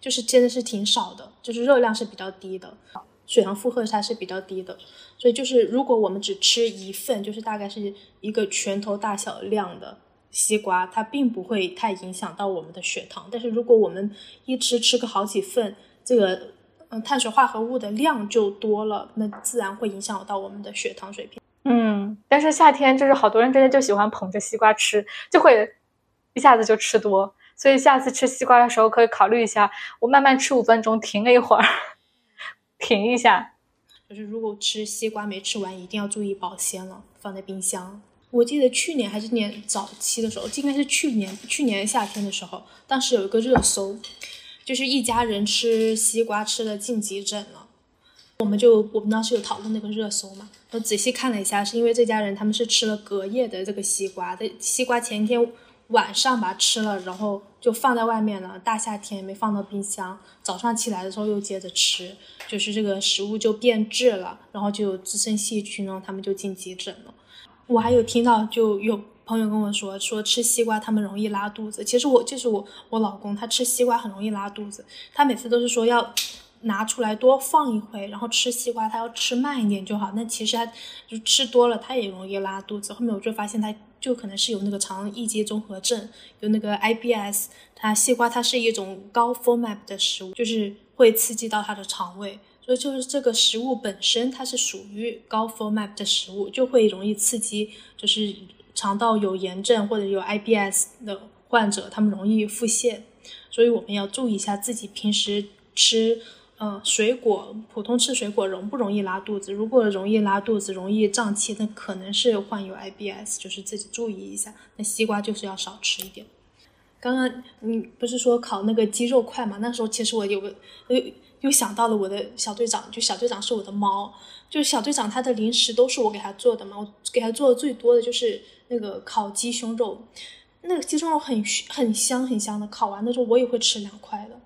就是真的是挺少的，就是热量是比较低的，血糖负荷它是比较低的，所以就是如果我们只吃一份，就是大概是一个拳头大小量的西瓜，它并不会太影响到我们的血糖。但是如果我们一吃吃个好几份，这个嗯碳水化合物的量就多了，那自然会影响到我们的血糖水平。嗯，但是夏天就是好多人真的就喜欢捧着西瓜吃，就会一下子就吃多。所以下次吃西瓜的时候可以考虑一下，我慢慢吃五分钟，停了一会儿，停一下。就是如果吃西瓜没吃完，一定要注意保鲜了，放在冰箱。我记得去年还是年早期的时候，应该是去年去年夏天的时候，当时有一个热搜，就是一家人吃西瓜吃的进急诊了。我们就我们当时有讨论那个热搜嘛，我仔细看了一下，是因为这家人他们是吃了隔夜的这个西瓜，这西瓜前一天晚上吧吃了，然后就放在外面了，大夏天没放到冰箱，早上起来的时候又接着吃，就是这个食物就变质了，然后就有滋生细菌，然后他们就进急诊了。我还有听到就有朋友跟我说，说吃西瓜他们容易拉肚子。其实我就是我我老公，他吃西瓜很容易拉肚子，他每次都是说要。拿出来多放一会，然后吃西瓜，他要吃慢一点就好。那其实他就吃多了，他也容易拉肚子。后面我就发现他就可能是有那个肠易激综合症，有那个 IBS。它西瓜它是一种高 FODMAP 的食物，就是会刺激到他的肠胃。所以就是这个食物本身它是属于高 FODMAP 的食物，就会容易刺激，就是肠道有炎症或者有 IBS 的患者，他们容易腹泻。所以我们要注意一下自己平时吃。嗯，水果普通吃水果容不容易拉肚子？如果容易拉肚子、容易胀气，那可能是患有 IBS，就是自己注意一下。那西瓜就是要少吃一点。刚刚你不是说烤那个鸡肉块吗？那时候其实我有个又又想到了我的小队长，就小队长是我的猫，就是小队长他的零食都是我给他做的嘛。我给他做的最多的就是那个烤鸡胸肉，那个鸡胸肉很很香很香的，烤完的时候我也会吃两块的。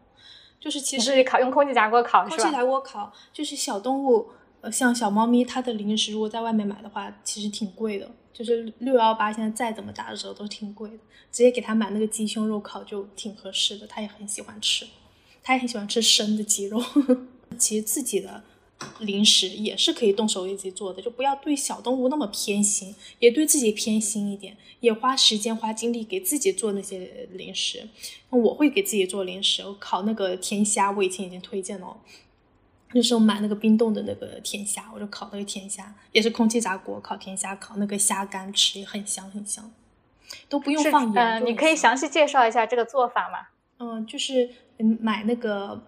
就是其实烤用空气炸锅烤空气炸锅烤，就是小动物，呃，像小猫咪，它的零食如果在外面买的话，其实挺贵的。就是六幺八现在再怎么打折都挺贵的，直接给它买那个鸡胸肉烤就挺合适的，它也很喜欢吃，它也很喜欢吃生的鸡肉。其实自己的。零食也是可以动手为自己做的，就不要对小动物那么偏心，也对自己偏心一点，也花时间花精力给自己做那些零食。我会给自己做零食，我烤那个甜虾，我以前已经推荐了，那时候买那个冰冻的那个甜虾，我就烤那个甜虾，也是空气炸锅烤甜虾，烤那个虾干吃也很香很香，都不用放盐。你可以详细介绍一下这个做法吗？嗯，就是嗯买那个。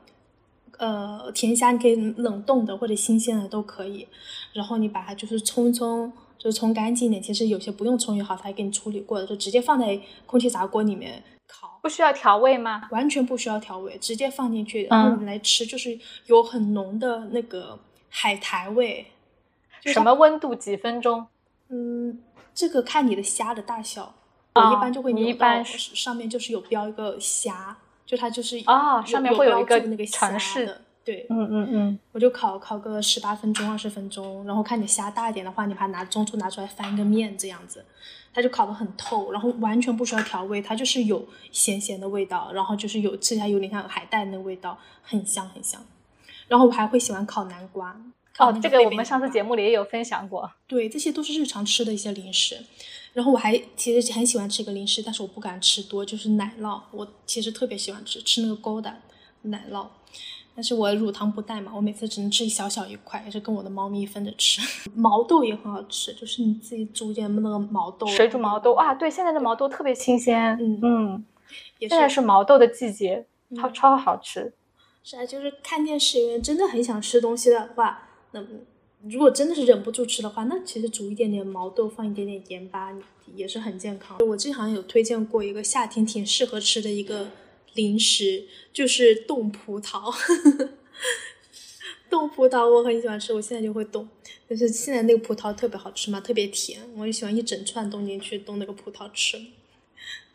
呃，甜虾你可以冷冻的或者新鲜的都可以，然后你把它就是冲一冲，就是冲干净一点。其实有些不用冲也好，它给你处理过的，就直接放在空气炸锅里面烤。不需要调味吗？完全不需要调味，直接放进去，然后我们来吃，就是有很浓的那个海苔味。什么温度？几分钟？嗯，这个看你的虾的大小，我一般就会你一般上面就是有标一个虾。就它就是啊，上面会有一个那个城市的，对，嗯嗯嗯，我就烤烤个十八分钟、二十分钟，然后看你虾大一点的话，你把它拿中途拿出来翻个面这样子，它就烤得很透，然后完全不需要调味，它就是有咸咸的味道，然后就是有吃起来有点像海带那个味道，很香很香。然后我还会喜欢烤南瓜，哦，这个我们上次节目里也有分享过，对，这些都是日常吃的一些零食。然后我还其实很喜欢吃一个零食，但是我不敢吃多，就是奶酪。我其实特别喜欢吃吃那个勾的奶酪，但是我乳糖不耐嘛，我每次只能吃一小小一块，也是跟我的猫咪分着吃。毛豆也很好吃，就是你自己煮点那个毛豆，水煮毛豆啊，对，现在的毛豆特别新鲜，嗯嗯，现在是毛豆的季节，超超好吃。是啊，就是看电视，真的很想吃东西的话，那。如果真的是忍不住吃的话，那其实煮一点点毛豆，放一点点盐巴，也是很健康。我之前好像有推荐过一个夏天挺适合吃的一个零食，就是冻葡萄。冻葡萄我很喜欢吃，我现在就会冻。但是现在那个葡萄特别好吃嘛，特别甜，我就喜欢一整串冻进去，冻那个葡萄吃。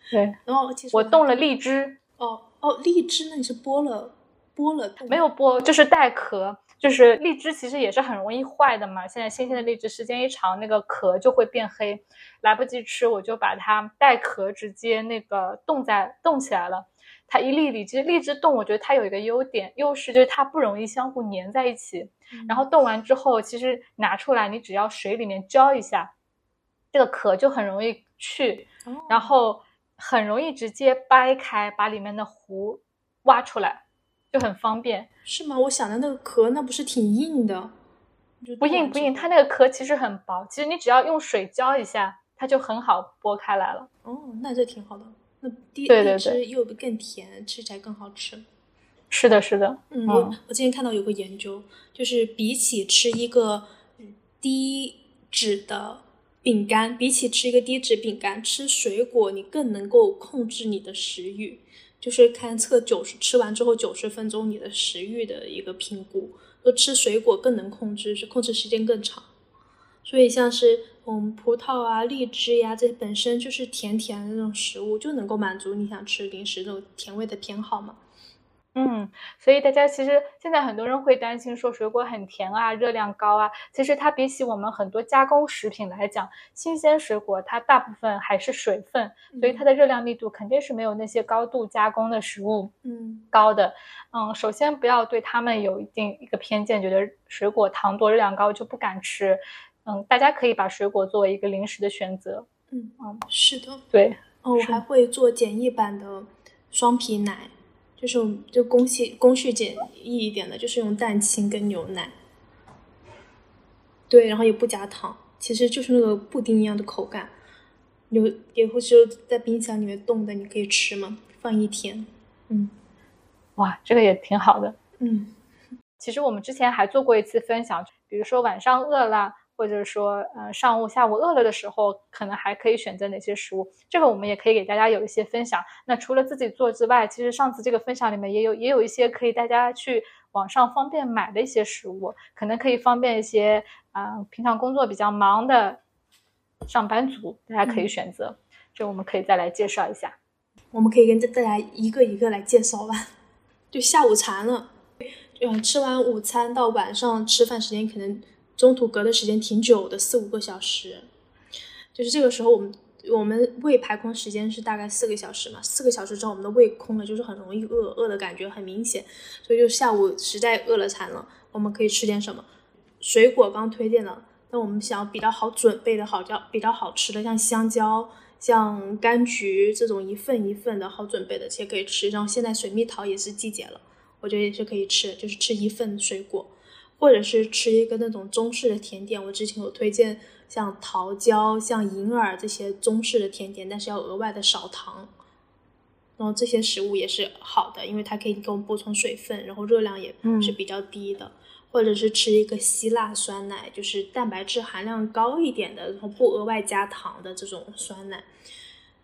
对，然后其实我冻了荔枝。哦哦，荔枝，那你是剥了剥了？没有剥，就是带壳。就是荔枝其实也是很容易坏的嘛，现在新鲜的荔枝时间一长，那个壳就会变黑，来不及吃，我就把它带壳直接那个冻在冻起来了。它一粒粒，其实荔枝冻，我觉得它有一个优点优势，就是它不容易相互粘在一起。然后冻完之后，其实拿出来，你只要水里面浇一下，这个壳就很容易去，然后很容易直接掰开，把里面的核挖出来。就很方便，是吗？我想的那个壳，那不是挺硬的？不硬不硬，它那个壳其实很薄，其实你只要用水浇一下，它就很好剥开来了。哦，那这挺好的。那荔荔枝又更甜，吃起来更好吃。是的，是的。嗯，我我之前看到有个研究，就是比起吃一个低脂的。饼干，比起吃一个低脂饼干，吃水果你更能够控制你的食欲，就是看测九十吃完之后九十分钟你的食欲的一个评估，说吃水果更能控制，是控制时间更长。所以像是嗯葡萄啊、荔枝呀，这本身就是甜甜的那种食物，就能够满足你想吃零食这种甜味的偏好嘛。嗯，所以大家其实现在很多人会担心说水果很甜啊，热量高啊。其实它比起我们很多加工食品来讲，新鲜水果它大部分还是水分，所以它的热量密度肯定是没有那些高度加工的食物嗯高的。嗯，首先不要对他们有一定一个偏见，觉得水果糖多、热量高就不敢吃。嗯，大家可以把水果作为一个零食的选择。嗯嗯，是的，对。哦，我还会做简易版的双皮奶。就是就工序工序简易一点的，就是用蛋清跟牛奶，对，然后也不加糖，其实就是那个布丁一样的口感，有也会就在冰箱里面冻的，你可以吃嘛，放一天，嗯，哇，这个也挺好的，嗯，其实我们之前还做过一次分享，比如说晚上饿了。或者说，呃，上午、下午饿了的时候，可能还可以选择哪些食物？这个我们也可以给大家有一些分享。那除了自己做之外，其实上次这个分享里面也有也有一些可以大家去网上方便买的一些食物，可能可以方便一些啊，平常工作比较忙的上班族，大家可以选择。这我们可以再来介绍一下。我们可以跟大家一个一个来介绍吧。就下午茶了，嗯，吃完午餐到晚上吃饭时间可能。中途隔的时间挺久的，四五个小时，就是这个时候我们我们胃排空时间是大概四个小时嘛，四个小时之后我们的胃空了，就是很容易饿，饿的感觉很明显，所以就下午实在饿了馋了，我们可以吃点什么？水果刚推荐了，那我们想比较好准备的好叫比较好吃的，像香蕉、像柑橘这种一份一份的好准备的，且可以吃。然后现在水蜜桃也是季节了，我觉得也是可以吃，就是吃一份水果。或者是吃一个那种中式的甜点，我之前有推荐像桃胶、像银耳这些中式的甜点，但是要额外的少糖。然后这些食物也是好的，因为它可以给我们补充水分，然后热量也是比较低的。或者是吃一个希腊酸奶，就是蛋白质含量高一点的，然后不额外加糖的这种酸奶。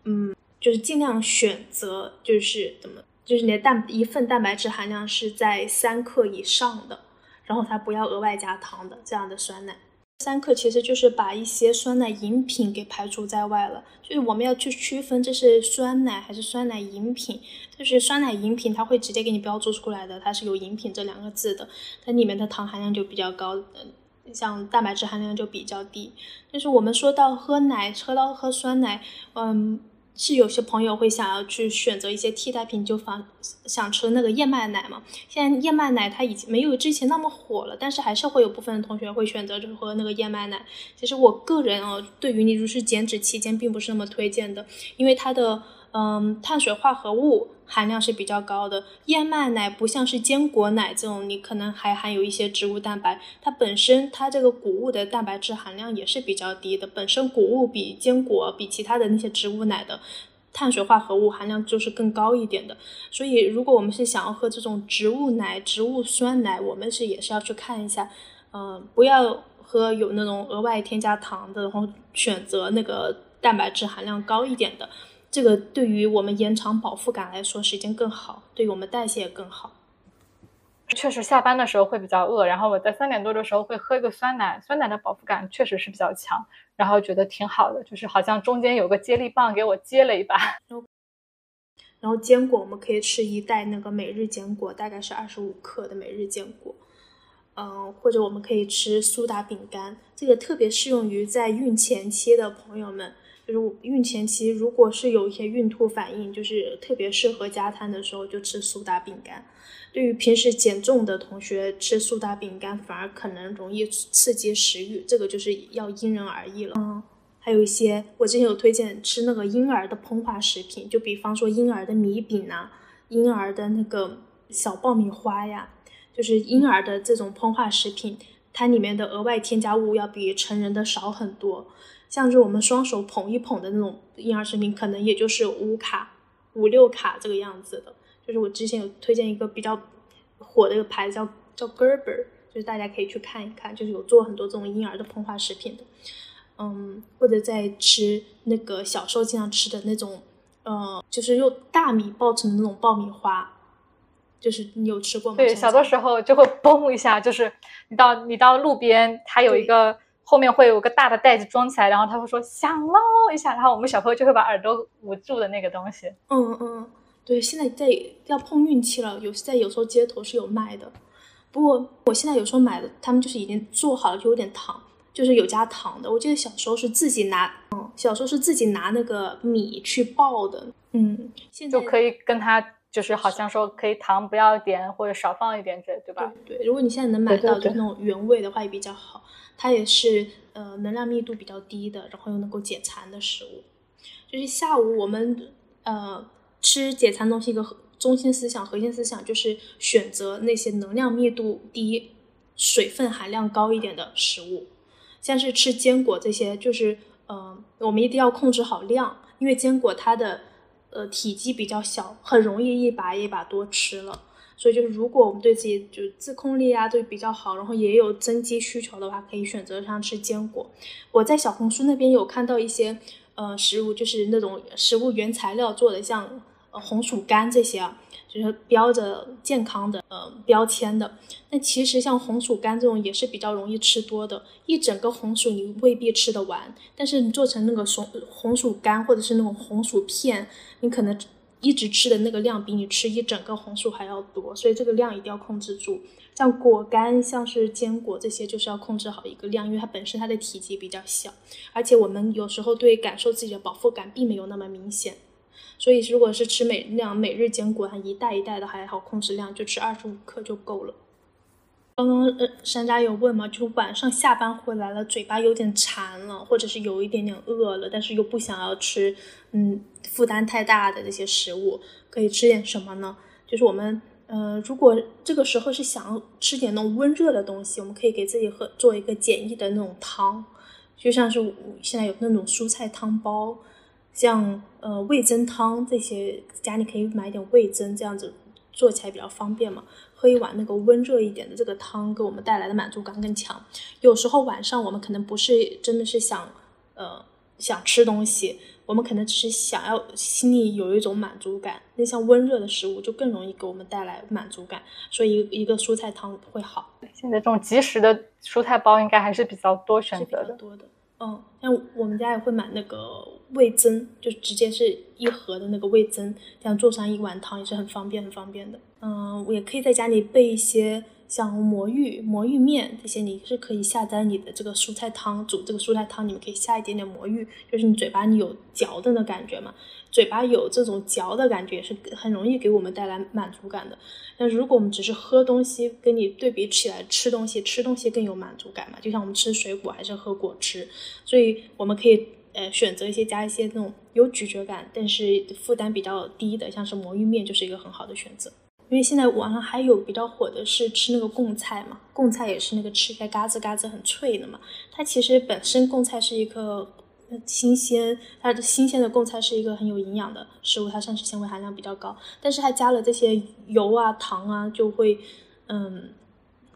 嗯，就是尽量选择就是怎么，就是你的蛋一份蛋白质含量是在三克以上的。然后它不要额外加糖的这样的酸奶，三克其实就是把一些酸奶饮品给排除在外了。就是我们要去区分这是酸奶还是酸奶饮品。就是酸奶饮品，它会直接给你标注出来的，它是有饮品这两个字的，它里面的糖含量就比较高，嗯，像蛋白质含量就比较低。就是我们说到喝奶，喝到喝酸奶，嗯。是有些朋友会想要去选择一些替代品，就反想吃那个燕麦奶嘛。现在燕麦奶它已经没有之前那么火了，但是还是会有部分的同学会选择就喝那个燕麦奶。其实我个人哦，对于你如是减脂期间并不是那么推荐的，因为它的。嗯，碳水化合物含量是比较高的。燕麦奶不像是坚果奶这种，你可能还含有一些植物蛋白。它本身它这个谷物的蛋白质含量也是比较低的。本身谷物比坚果比其他的那些植物奶的碳水化合物含量就是更高一点的。所以如果我们是想要喝这种植物奶、植物酸奶，我们是也是要去看一下，嗯，不要喝有那种额外添加糖的，然后选择那个蛋白质含量高一点的。这个对于我们延长饱腹感来说，时间更好，对于我们代谢也更好。确实，下班的时候会比较饿，然后我在三点多的时候会喝一个酸奶，酸奶的饱腹感确实是比较强，然后觉得挺好的，就是好像中间有个接力棒给我接了一把。然后坚果，我们可以吃一袋那个每日坚果，大概是二十五克的每日坚果。嗯，或者我们可以吃苏打饼干，这个特别适用于在孕前期的朋友们。就是孕前期，如果是有一些孕吐反应，就是特别适合加餐的时候就吃苏打饼干。对于平时减重的同学，吃苏打饼干反而可能容易刺激食欲，这个就是要因人而异了。嗯，还有一些我之前有推荐吃那个婴儿的膨化食品，就比方说婴儿的米饼啊，婴儿的那个小爆米花呀，就是婴儿的这种膨化食品，它里面的额外添加物要比成人的少很多。像是我们双手捧一捧的那种婴儿食品，可能也就是五卡、五六卡这个样子的。就是我之前有推荐一个比较火的一个牌子，叫叫 Gerber，就是大家可以去看一看，就是有做很多这种婴儿的膨化食品的。嗯，或者在吃那个小时候经常吃的那种，呃，就是用大米爆成的那种爆米花，就是你有吃过吗？对，小的时候就会嘣一下，就是你到你到路边，它有一个后面会有个大的袋子装起来，然后他会说响喽一下，然后我们小朋友就会把耳朵捂住的那个东西。嗯嗯，对，现在在要碰运气了，有在有时候街头是有卖的。不过我现在有时候买的，他们就是已经做好了，就有点糖，就是有加糖的。我记得小时候是自己拿，嗯，小时候是自己拿那个米去爆的，嗯，现在就可以跟他就是好像说可以糖不要点或者少放一点这，对吧？对，如果你现在能买到就那种原味的话也比较好，它也是呃能量密度比较低的，然后又能够解馋的食物。就是下午我们呃吃解馋东西一个。中心思想、核心思想就是选择那些能量密度低、水分含量高一点的食物，像是吃坚果这些，就是呃，我们一定要控制好量，因为坚果它的呃体积比较小，很容易一把一把多吃了。所以就是如果我们对自己就自控力啊都比较好，然后也有增肌需求的话，可以选择上吃坚果。我在小红书那边有看到一些呃食物，就是那种食物原材料做的，像。呃，红薯干这些啊，就是标着健康的呃标签的。那其实像红薯干这种也是比较容易吃多的，一整个红薯你未必吃得完。但是你做成那个红红薯干或者是那种红薯片，你可能一直吃的那个量比你吃一整个红薯还要多。所以这个量一定要控制住。像果干，像是坚果这些，就是要控制好一个量，因为它本身它的体积比较小，而且我们有时候对感受自己的饱腹感并没有那么明显。所以，如果是吃每量每日坚果，它一袋一袋的还好控制量，就吃二十五克就够了。刚刚呃，山楂有问嘛，就晚上下班回来了，嘴巴有点馋了，或者是有一点点饿了，但是又不想要吃，嗯，负担太大的这些食物，可以吃点什么呢？就是我们，呃，如果这个时候是想吃点那种温热的东西，我们可以给自己喝做一个简易的那种汤，就像是现在有那种蔬菜汤包。像呃味增汤这些，家里可以买点味增，这样子做起来比较方便嘛。喝一碗那个温热一点的这个汤，给我们带来的满足感更强。有时候晚上我们可能不是真的是想呃想吃东西，我们可能只是想要心里有一种满足感。那像温热的食物就更容易给我们带来满足感，所以一个蔬菜汤会好。现在这种即食的蔬菜包应该还是比较多选择的。多的。嗯，像我们家也会买那个味增，就直接是一盒的那个味增，这样做上一碗汤也是很方便、很方便的。嗯，我也可以在家里备一些像魔芋、魔芋面这些，你是可以下单你的这个蔬菜汤，煮这个蔬菜汤，你们可以下一点点魔芋，就是你嘴巴里有嚼的那感觉嘛。嘴巴有这种嚼的感觉，是很容易给我们带来满足感的。那如果我们只是喝东西，跟你对比起来，吃东西吃东西更有满足感嘛？就像我们吃水果还是喝果汁，所以我们可以呃选择一些加一些那种有咀嚼感，但是负担比较低的，像是魔芋面就是一个很好的选择。因为现在网上还有比较火的是吃那个贡菜嘛，贡菜也是那个吃起来嘎吱嘎吱很脆的嘛。它其实本身贡菜是一个。新鲜，它的新鲜的贡菜是一个很有营养的食物，它膳食纤维含量比较高，但是它加了这些油啊、糖啊，就会，嗯，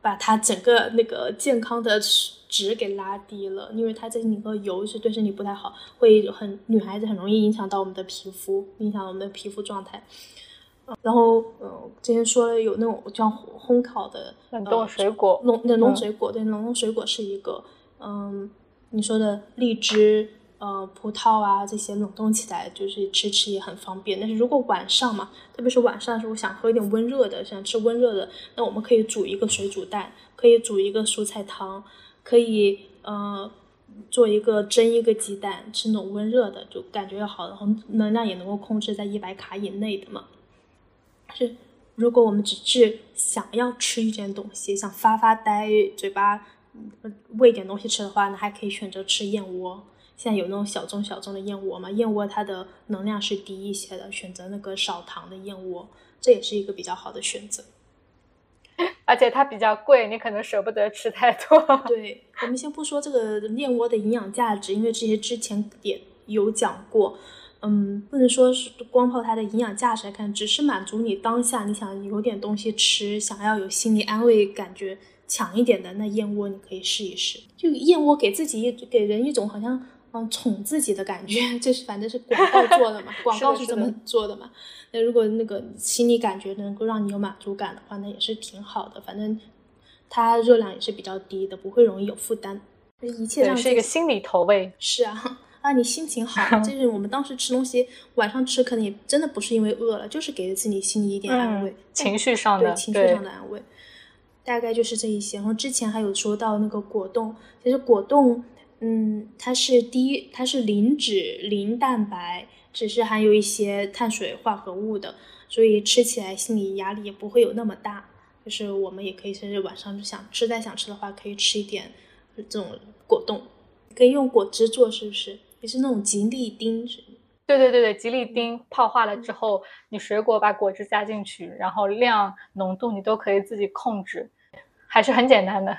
把它整个那个健康的值给拉低了，因为它这里个油是对身体不太好，会很女孩子很容易影响到我们的皮肤，影响我们的皮肤状态。然后，嗯，之前说了有那种叫烘烤的冷冻水果，冷冷冻水果，对，冷冻水果是一个，嗯，你说的荔枝。呃，葡萄啊，这些冷冻起来就是吃吃也很方便。但是如果晚上嘛，特别是晚上的时候想喝一点温热的，想吃温热的，那我们可以煮一个水煮蛋，可以煮一个蔬菜汤，可以呃做一个蒸一个鸡蛋，吃那种温热的，就感觉要好，然后能量也能够控制在一百卡以内的嘛。是，如果我们只是想要吃一点东西，想发发呆，嘴巴喂点东西吃的话，那还可以选择吃燕窝。现在有那种小众小众的燕窝嘛？燕窝它的能量是低一些的，选择那个少糖的燕窝，这也是一个比较好的选择。而且它比较贵，你可能舍不得吃太多。对，我们先不说这个燕窝的营养价值，因为这些之前也有讲过。嗯，不能说是光靠它的营养价值来看，只是满足你当下你想有点东西吃，想要有心理安慰感觉，强一点的，那燕窝你可以试一试。就燕窝给自己一给人一种好像嗯宠自己的感觉，这是反正是广告做的嘛，广告是这么做的嘛。那如果那个心理感觉能够让你有满足感的话，那也是挺好的。反正它热量也是比较低的，不会容易有负担。一切是一个心理投喂。是啊，啊，你心情好，就是我们当时吃东西，晚上吃可能也真的不是因为饿了，就是给自己心里一点安慰，情绪上的，对情绪上的安慰。大概就是这一些。然后之前还有说到那个果冻，其实果冻，嗯，它是低，它是零脂、零蛋白，只是含有一些碳水化合物的，所以吃起来心理压力也不会有那么大。就是我们也可以，甚至晚上就想吃，再想吃的话，可以吃一点。这种果冻可以用果汁做，是不是？也是那种吉利丁，对对对对，吉利丁泡化了之后，你水果把果汁加进去，然后量、浓度你都可以自己控制，还是很简单的。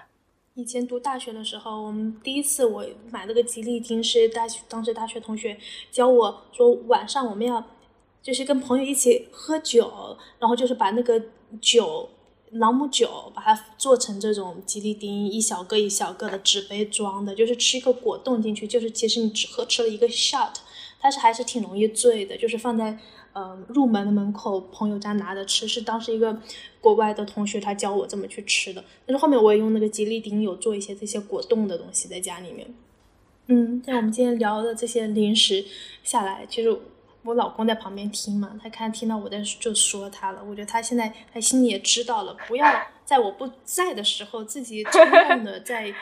以前读大学的时候，我们第一次我买了个吉利丁是大学当时大学同学教我说，晚上我们要就是跟朋友一起喝酒，然后就是把那个酒。朗姆酒，把它做成这种吉利丁，一小个一小个的纸杯装的，就是吃一个果冻进去，就是其实你只喝吃了一个 shot，但是还是挺容易醉的。就是放在呃入门的门口，朋友家拿着吃，是当时一个国外的同学他教我这么去吃的。但是后面我也用那个吉利丁有做一些这些果冻的东西在家里面。嗯，在我们今天聊的这些零食下来，其实。我老公在旁边听嘛，他看听到我在就说他了。我觉得他现在他心里也知道了，不要在我不在的时候自己冲动的在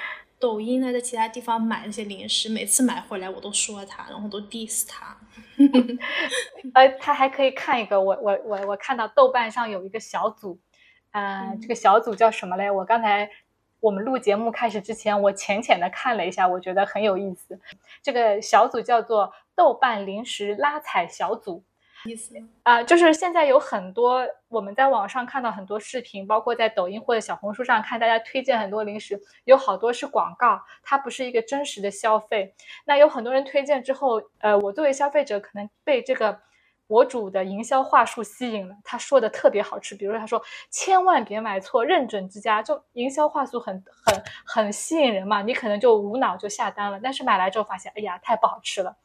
抖音啊，在其他地方买那些零食，每次买回来我都说他，然后都 diss 他。呃，他还可以看一个，我我我我看到豆瓣上有一个小组，呃，这个小组叫什么嘞？我刚才我们录节目开始之前，我浅浅的看了一下，我觉得很有意思。这个小组叫做。豆瓣零食拉踩小组，意思啊，就是现在有很多我们在网上看到很多视频，包括在抖音或者小红书上看大家推荐很多零食，有好多是广告，它不是一个真实的消费。那有很多人推荐之后，呃，我作为消费者可能被这个博主的营销话术吸引了，他说的特别好吃，比如他说千万别买错，认准之家，就营销话术很很很吸引人嘛，你可能就无脑就下单了，但是买来之后发现，哎呀，太不好吃了。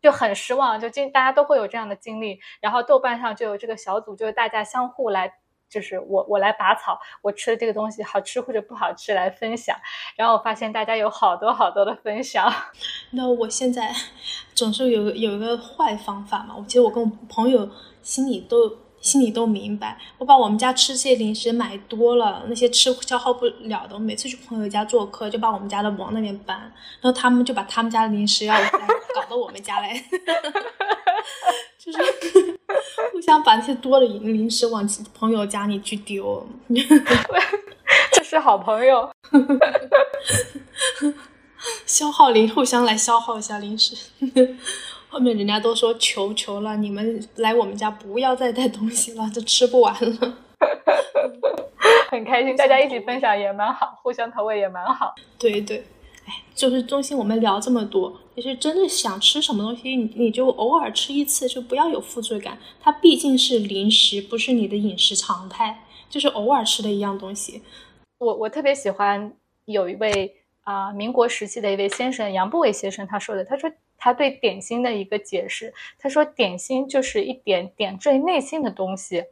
就很失望，就经大家都会有这样的经历。然后豆瓣上就有这个小组，就是大家相互来，就是我我来拔草，我吃的这个东西好吃或者不好吃来分享。然后我发现大家有好多好多的分享。那我现在 总是有有一个坏方法嘛，我其实我跟我朋友心里都。心里都明白，我把我们家吃这些零食买多了，那些吃消耗不了的，我每次去朋友家做客，就把我们家的往那边搬，然后他们就把他们家的零食要搞到我们家来，就是互相把那些多的零零食往朋友家里去丢，这是好朋友，消耗零，互相来消耗一下零食。后面人家都说求求了，你们来我们家不要再带东西了，都吃不完了。很开心，大家一起分享也蛮好，互相投喂也蛮好。对对，哎，就是中心，我们聊这么多，其实真的想吃什么东西，你你就偶尔吃一次，就不要有负罪感。它毕竟是零食，不是你的饮食常态，就是偶尔吃的一样东西。我我特别喜欢有一位啊，民国时期的一位先生杨步伟先生他说的，他说。他对点心的一个解释，他说点心就是一点点缀内心的东西。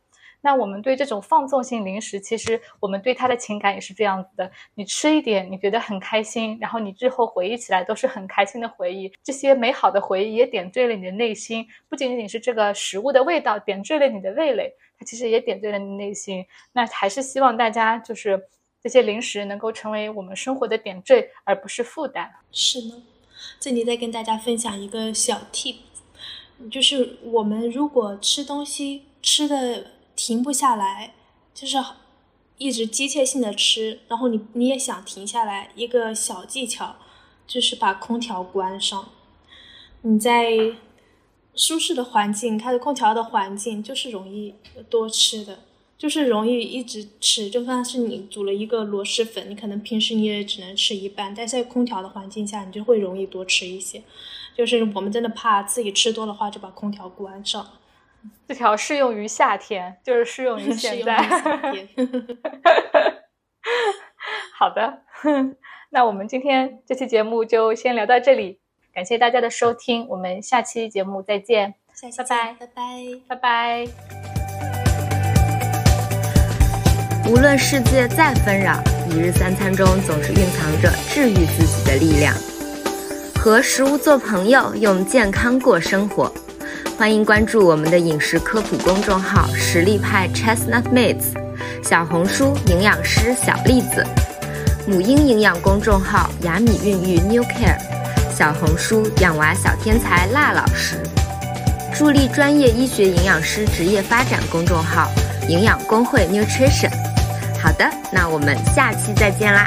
那我们对这种放纵性零食，其实我们对它的情感也是这样子的。你吃一点，你觉得很开心，然后你日后回忆起来都是很开心的回忆。这些美好的回忆也点缀了你的内心，不仅仅是这个食物的味道点缀了你的味蕾，它其实也点缀了你内心。那还是希望大家就是这些零食能够成为我们生活的点缀，而不是负担。是呢。这里再跟大家分享一个小 tip，就是我们如果吃东西吃的停不下来，就是一直机械性的吃，然后你你也想停下来，一个小技巧就是把空调关上。你在舒适的环境，开着空调的环境，就是容易多吃的。就是容易一直吃，就算是你煮了一个螺蛳粉，你可能平时你也只能吃一半，但在空调的环境下，你就会容易多吃一些。就是我们真的怕自己吃多的话，就把空调关上。这条适用于夏天，就是适用于 现在。好的，那我们今天这期节目就先聊到这里，感谢大家的收听，我们下期节目再见，下期拜拜拜拜。拜拜。无论世界再纷扰，一日三餐中总是蕴藏着治愈自己的力量。和食物做朋友，用健康过生活。欢迎关注我们的饮食科普公众号“实力派 Chestnut Mates”，小红书营养师小栗子，母婴营养公众号“雅米孕育 New Care”，小红书养娃小天才辣老师，助力专业医学营养师职业发展公众号“营养工会 Nutrition”。好的，那我们下期再见啦。